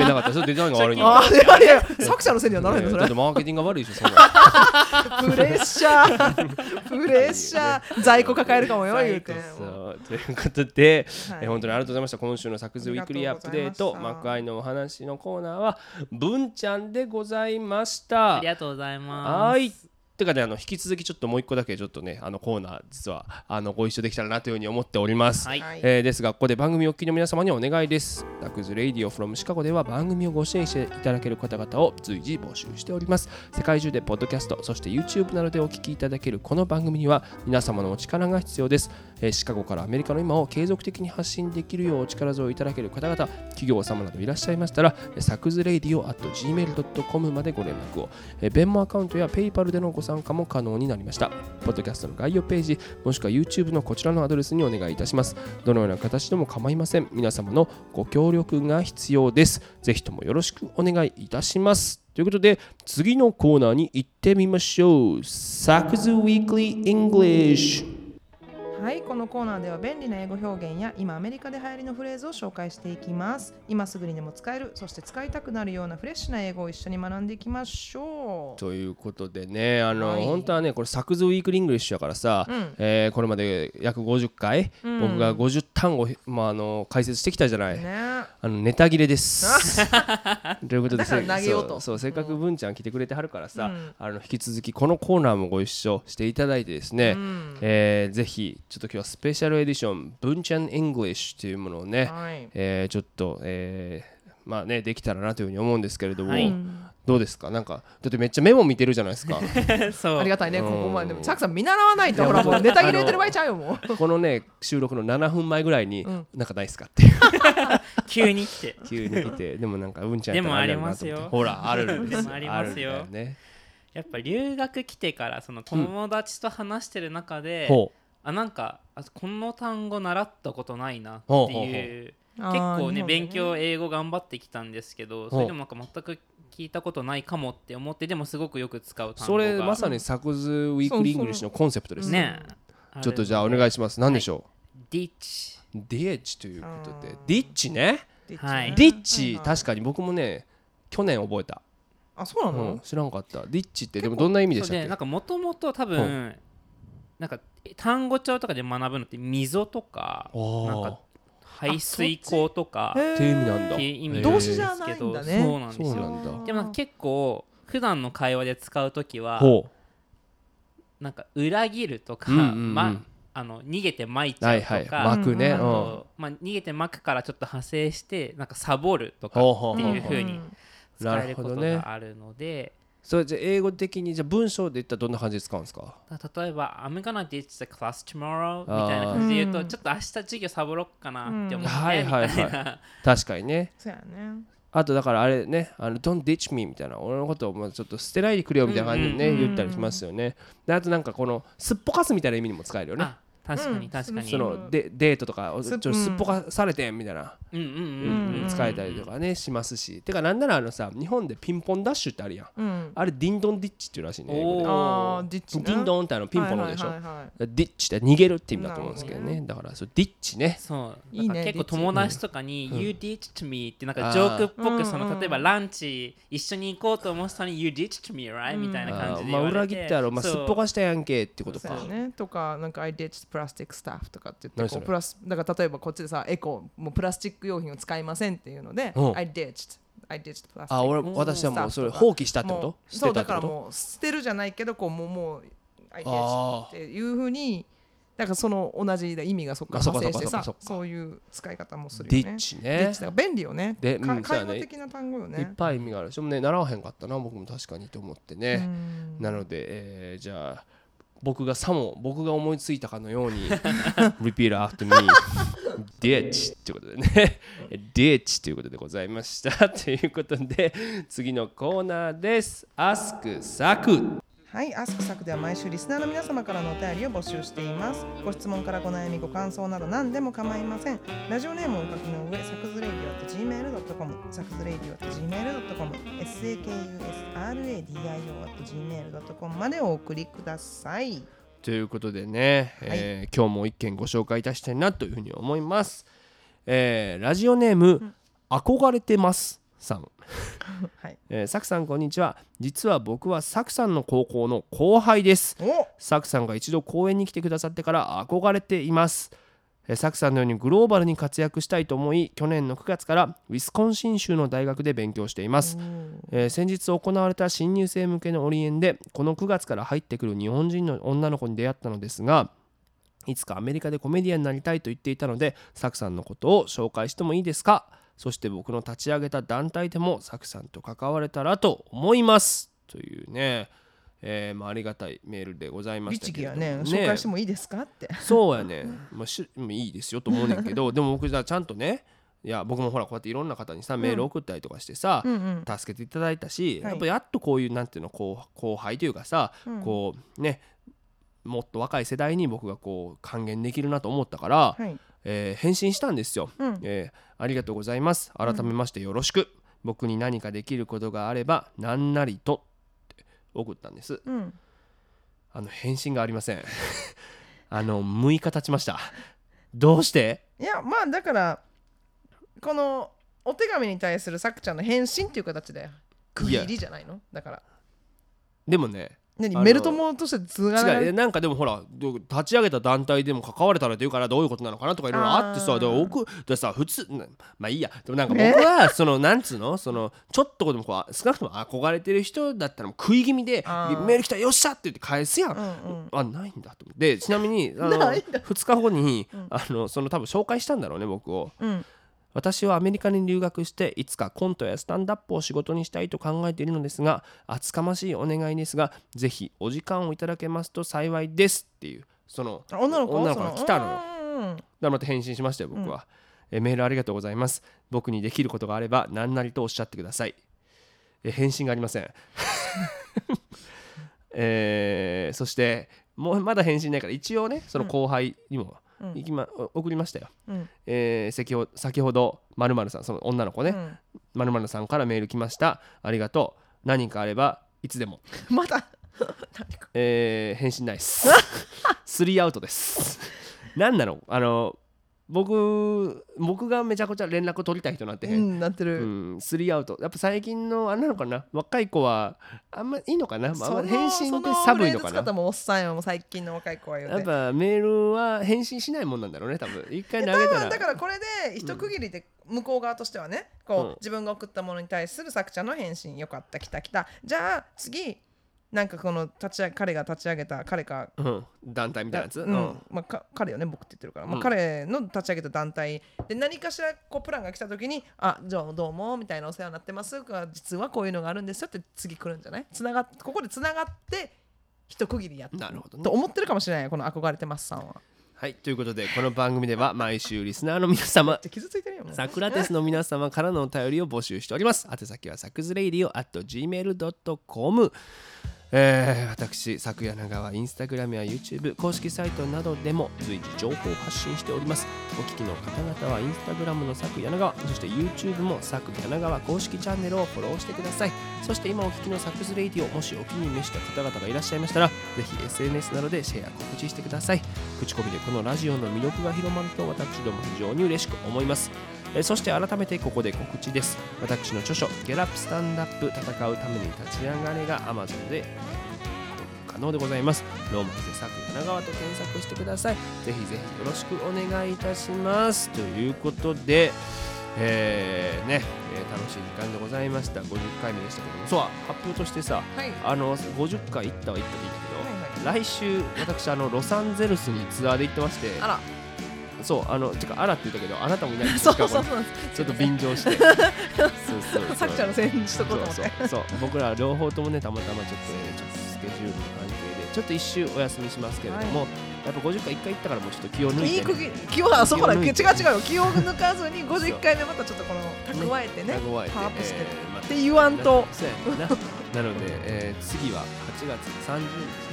れなかったらそれデザインが悪いんだよあいやいや作者のせいにはならへんのそれだってマーケティングが悪いでしょそんなプレッシャー。プレッシャー。在庫抱えるかもよ言うて。そう。ということで、はい。え本当にありがとうございました。今週の作図ウィークリーアップデートありがとうございました。マクアイのお話のコーナーは文ちゃんでございました。ありがとうございます。はいてかねあの引き続きちょっともう一個だけちょっとねあのコーナー実はあのご一緒できたらなというふうに思っております、はい。はい。えーですがここで番組お聞きの皆様にお願いです。タクズレイディオ from シカゴでは番組をご支援していただける方々を随時募集しております。世界中でポッドキャストそして YouTube などでお聞きいただけるこの番組には皆様のお力が必要です、えーシカゴからアメリカの今を継続的に発信できるようお力添えいただける方々企業様などいらっしゃいましたらえーサクズレイディオ at gmail.com までご連絡を。えーベンモアカウントや PayPal でのご参加も可能になりました。ポッドキャストの概要ページもしくは YouTube のこちらのアドレスにお願いいたします。どのような形でも構いません。皆様のご協力が必要です。ぜひともよろしくお願いいたします。ということで次のコーナーに行ってみましょう。サクズウィークリー English はいこのコーナーでは便利な英語表現や今アメリカで流行りのフレーズを紹介していきます。今すぐにでも使えるそして使いたくなるようなフレッシュな英語を一緒に学んでいきましょう。ということでねあの、はい。本当はねこれサクズ Weekly English やからさ、うん。えーこれまで約50回、うん。僕が50単語、まあ、あの解説してきたじゃない、ね。あのネタ切れです。ということで 投げようと。そうそうせっかく文ちゃん来てくれてはるからさ、うん。あの引き続きこのコーナーもご一緒していただいてですね、うん。えーぜひちょっと今日はスペシャルエディション文ちゃん English というものをね、はい。えーちょっと、えーまあねできたらなというふうに思うんですけれども、はい。どうですか？なんかだってめっちゃメモ見てるじゃないですか。そう。ありがたいね、うん。ここまで。でも、チャックさん見習わないと、ほら、もうネタ切れてる場合ちゃうよ、もう。このね収録の7分前ぐらいに、うん。なんかないっすかっていう急に来て。急に来て。でもなんか文ちゃんでもありるなと思って。ますよほらあるんです。でもありますよ。ね。やっぱ留学来てからその友達と話してる中で、ほあなんかあこの単語習ったことないなってほうほうほういう。結構ね勉強英語頑張ってきたんですけどそれでもなんか全く聞いたことないかもって思ってでもすごくよく使うう単語が。それまさにサクズウィークリー English のコンセプトです。ね。ちょっとじゃあお願いします。何でしょ Ditch う？ Ditch ということで。 Ditch ね。はい。 Ditch はい。確かに僕もね去年覚えた。あ、そうなうん。の知らんかった。 Ditch ってでもどんな意味でしたっけ？なんかもともと多分なんか単語帳とかで学ぶのって溝とかなんか排水口とかっていう意味なんだ。意味じゃないんだね。そうなんですよ。でも結構普段の会話で使う時はほなんか裏切るとか、うんうんうん。まあの逃げて巻いちゃううはいはい。とか、巻くね。うんあうん。とまあ、逃げて巻くからちょっと派生してなんかサボるとかってほうほうに使えることがあるのでそれじゃあ英語的にじゃあ文章で言ったらどんな感じで使うんですか？例えば「I'm gonna ditch the class tomorrow」みたいな感じで言うと、うんちょっと明日授業サボろっかなって思って、うん。みはいはいはい。確かにね。そうやね。あとだからあれね「あの Don't ditch me」みたいな俺のことをもうちょっと捨てないでくれよみたいな感じでね、言ったりしますよね。であとなんかこのすっぽかすみたいな意味にも使えるよね。あ確かうん。に確かに。そのでデートとかちょっとすっぽかされてんみたいな、うんうんうんうんうん。使えたりとかねしますし。てかなんならあのさ日本でピンポンダッシュってあるやん。うん。あれディンドンディッチっていうらしいねディッチね。ディンドンってあのピンポンのでしょ、ディッチって逃げるって意味だと思うんですけどね。だからそうディッチね。そう。いいね結構友達とかに「You ditched me」ってなんかジョークっぽくその例えばランチ一緒に行こうと思ってたのに「You ditched me right?」みたいな感じで言われて。裏切ってやろ、まあ、すっぽかしたやんけってことか。そうよね。とかなんか I ditched plastic stuff とかって言ってこうプラスだから例えばこっちでさエコもうプラスチック用品を使いませんっていうのでうん。I ditched. I ditched あ俺うん私はもうそれ放棄したってこもと？そうだからもう捨てるじゃないけどこうもうもう I あ ditched ー。っていうふうにだからその同じ意味がそこから生してさそういう使い方もするディよね。ッチね。ディッチだ便利よね。でかうん会話的な単語よいっねぱい意味がある。しでもね習わへんかったな僕も確かにと思ってうね、ん。なので、えーじゃあ僕がさも僕が思いついたかのように Repeat after me Ditch ということでね。Ditch ということでございました。ということで次のコーナーです。Ask サクはい、アスクサクでは毎週リスナーの皆様からのお便りを募集しています。ご質問からご悩み、ご感想など何でも構いません。ラジオネームをお書きの上、サクズレイディオ at gmail.com、サクズレイディオ at gmail.com、sakusradio at gmail.com までお送りください。ということでね、えー今日も一件ご紹介いたしたいなというふうに思います、えーラジオネーム、憧れてますさん。はい。えー、サクさんこんにちは。実は僕はサクさんの高校の後輩です。お！サクさんが一度公演に来てくださってから憧れています。えーサクさんのようにグローバルに活躍したいと思い去年の9月からウィスコンシン州の大学で勉強しています、えー先日行われた新入生向けのオリエンでこの9月から入ってくる日本人の女の子に出会ったのですがいつかアメリカでコメディアンになりたいと言っていたのでサクさんのことを紹介してもいいですか？そして僕の立ち上げた団体でもサクさんと関われたらと思います。というね、えーまあ、ありがたいメールでございましたけれどもやね、紹介してもいいですかって。そうやね、まあ、しいいですよと思うねんけど。でも僕じゃあちゃんとねいや僕もほらこうやっていろんな方にさメール送ったりとかしてさ、うんうん。助けていただいたし、はい。やっぱやっとこういうなんていうのこう後輩というかさ、うん。こうねもっと若い世代に僕がこう還元できるなと思ったから、はい。えー返信したんですよ、うん。えーありがとうございます。改めましてよろしく、僕に何かできることがあれば何なりとって送ったんです。うん。あの返信がありません。あの6日経ちました。どうして？いや、まあだから、このお手紙に対するさくちゃんの返信っていう形で区切りじゃないの？だから。でもね何メルトモとしてつがら違うなんかでもほらど立ち上げた団体でも関われたらって言うからどういうことなのかなとかいろいろあってさで奥でさ普通なまあいいや。でもなんか僕はそのなんつうの？そのちょっとでもこう少なくとも憧れてる人だったら食い気味でメール来たよっしゃって言って返すやん、うんうん。あないんだと思って。でちなみにあのないんだ。2日後に、あのその多分紹介したんだろうね僕を。うん私はアメリカに留学していつかコントやスタンダップを仕事にしたいと考えているのですが厚かましいお願いですがぜひお時間をいただけますと幸いですっていうそのあ女の子？女の子が来たの。だからまた返信しましたよ僕は、えメールありがとうございます。僕にできることがあれば何なりとおっしゃってください。え返信がありません。えーそしてもうまだ返信ないから一応ねその後輩にもうん。行きま、送りましたよ、うん。えー先ほ先ほどまるさんその女の子ね、うん。まるまるさんからメール来ました。ありがとう。何かあればいつでも、まだ えー返信ないっす。スリーアウトです。何なの？あの僕僕がめちゃくちゃ連絡取りたい人になってうへん、んなってる、うん、スリーアウト。やっぱ最近のあんなのかな？若い子はあんまいいのかな、まあ、返信って寒いのかな？もうおっさんよ最近の若い子はやっぱメールは返信しないもんなんだろうね多分。一回投げたら。分だからこれで一区切りで向こう側としてはね、こううん。自分が送ったものに対する作者の返信よかった来た来た。じゃあ次なんかこの立ち上げ彼が立ち上げた彼かうん、団体みたいなやつ、ううん。ん。まあ、か彼よね僕って言ってるから、まあうん彼の立ち上げた団体。で何かしらこうプランが来た時に「あじゃあどうも」みたいなお世話になってますが実はこういうのがあるんですよって次来るんじゃない？つながっここでつながって一区切りやった。なるほどね。と思ってるかもしれないこの憧れてますさんは。はいということでこの番組では毎週リスナーの皆様傷ついてるよサクラテスの皆様からのお便りを募集しております。宛先はサクズレイディオ at gmail.com、えー私昨夜長はインスタグラムや YouTube 公式サイトなどでも随時情報を発信しております。お聞きの方々はインスタグラムの昨柳川そして YouTube も昨柳川公式チャンネルをフォローしてください。そして今お聞きのサックスレイディオもしお気に召した方々がいらっしゃいましたらぜひ SNS などでシェア告知してください口コミでこのラジオの魅力が広まると私ども非常に嬉しく思いますえーそして改めてここで告知です。私の著書「ゲラップスタンダップ戦うために立ち上がれ」が Amazon で可能でございます。ローマ字で作柳川と検索してください。ぜひぜひよろしくお願いいたします。ということでえーね、えー楽しい時間でございました。50回目でしたけども。そう発表としてさはい。あの50回行ったは行ったでいいんだけど、はい。来週私あのロサンゼルスにツアーで行ってましてあらそうあのてかあらって言ったけどあなたもいない。んですそうそうそうちょっと便乗して。そうそうそう。さくちゃんのせいにしとこうと思って。そう僕ら両方ともねたまたまちょっと,、えーちょっとスケジュールの関係でちょっと一周お休みしますけれども、やっぱ50回1回行ったからもうちょっと気を抜いて、いい区ね、切気をあそうだ違う違う気を抜かずに51 回目またちょっとこの蓄えてね蓄えてパワーアップしてえーまあって言わんと。な。なので、えー次は8月30日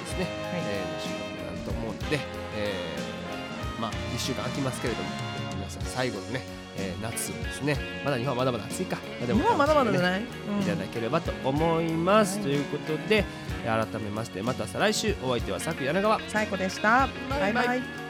ですね、えーの収録になると思うので、えーまあ1週間空きますけれども皆さん最後のね、えー夏をですねまだ日本はまだまだ暑いか、まあでもうまだまだじゃい？ない、いただければと思います、はい。ということで改めましてまた再来週。お相手は佐久柳川。最高でした。バイバイ。バイバイ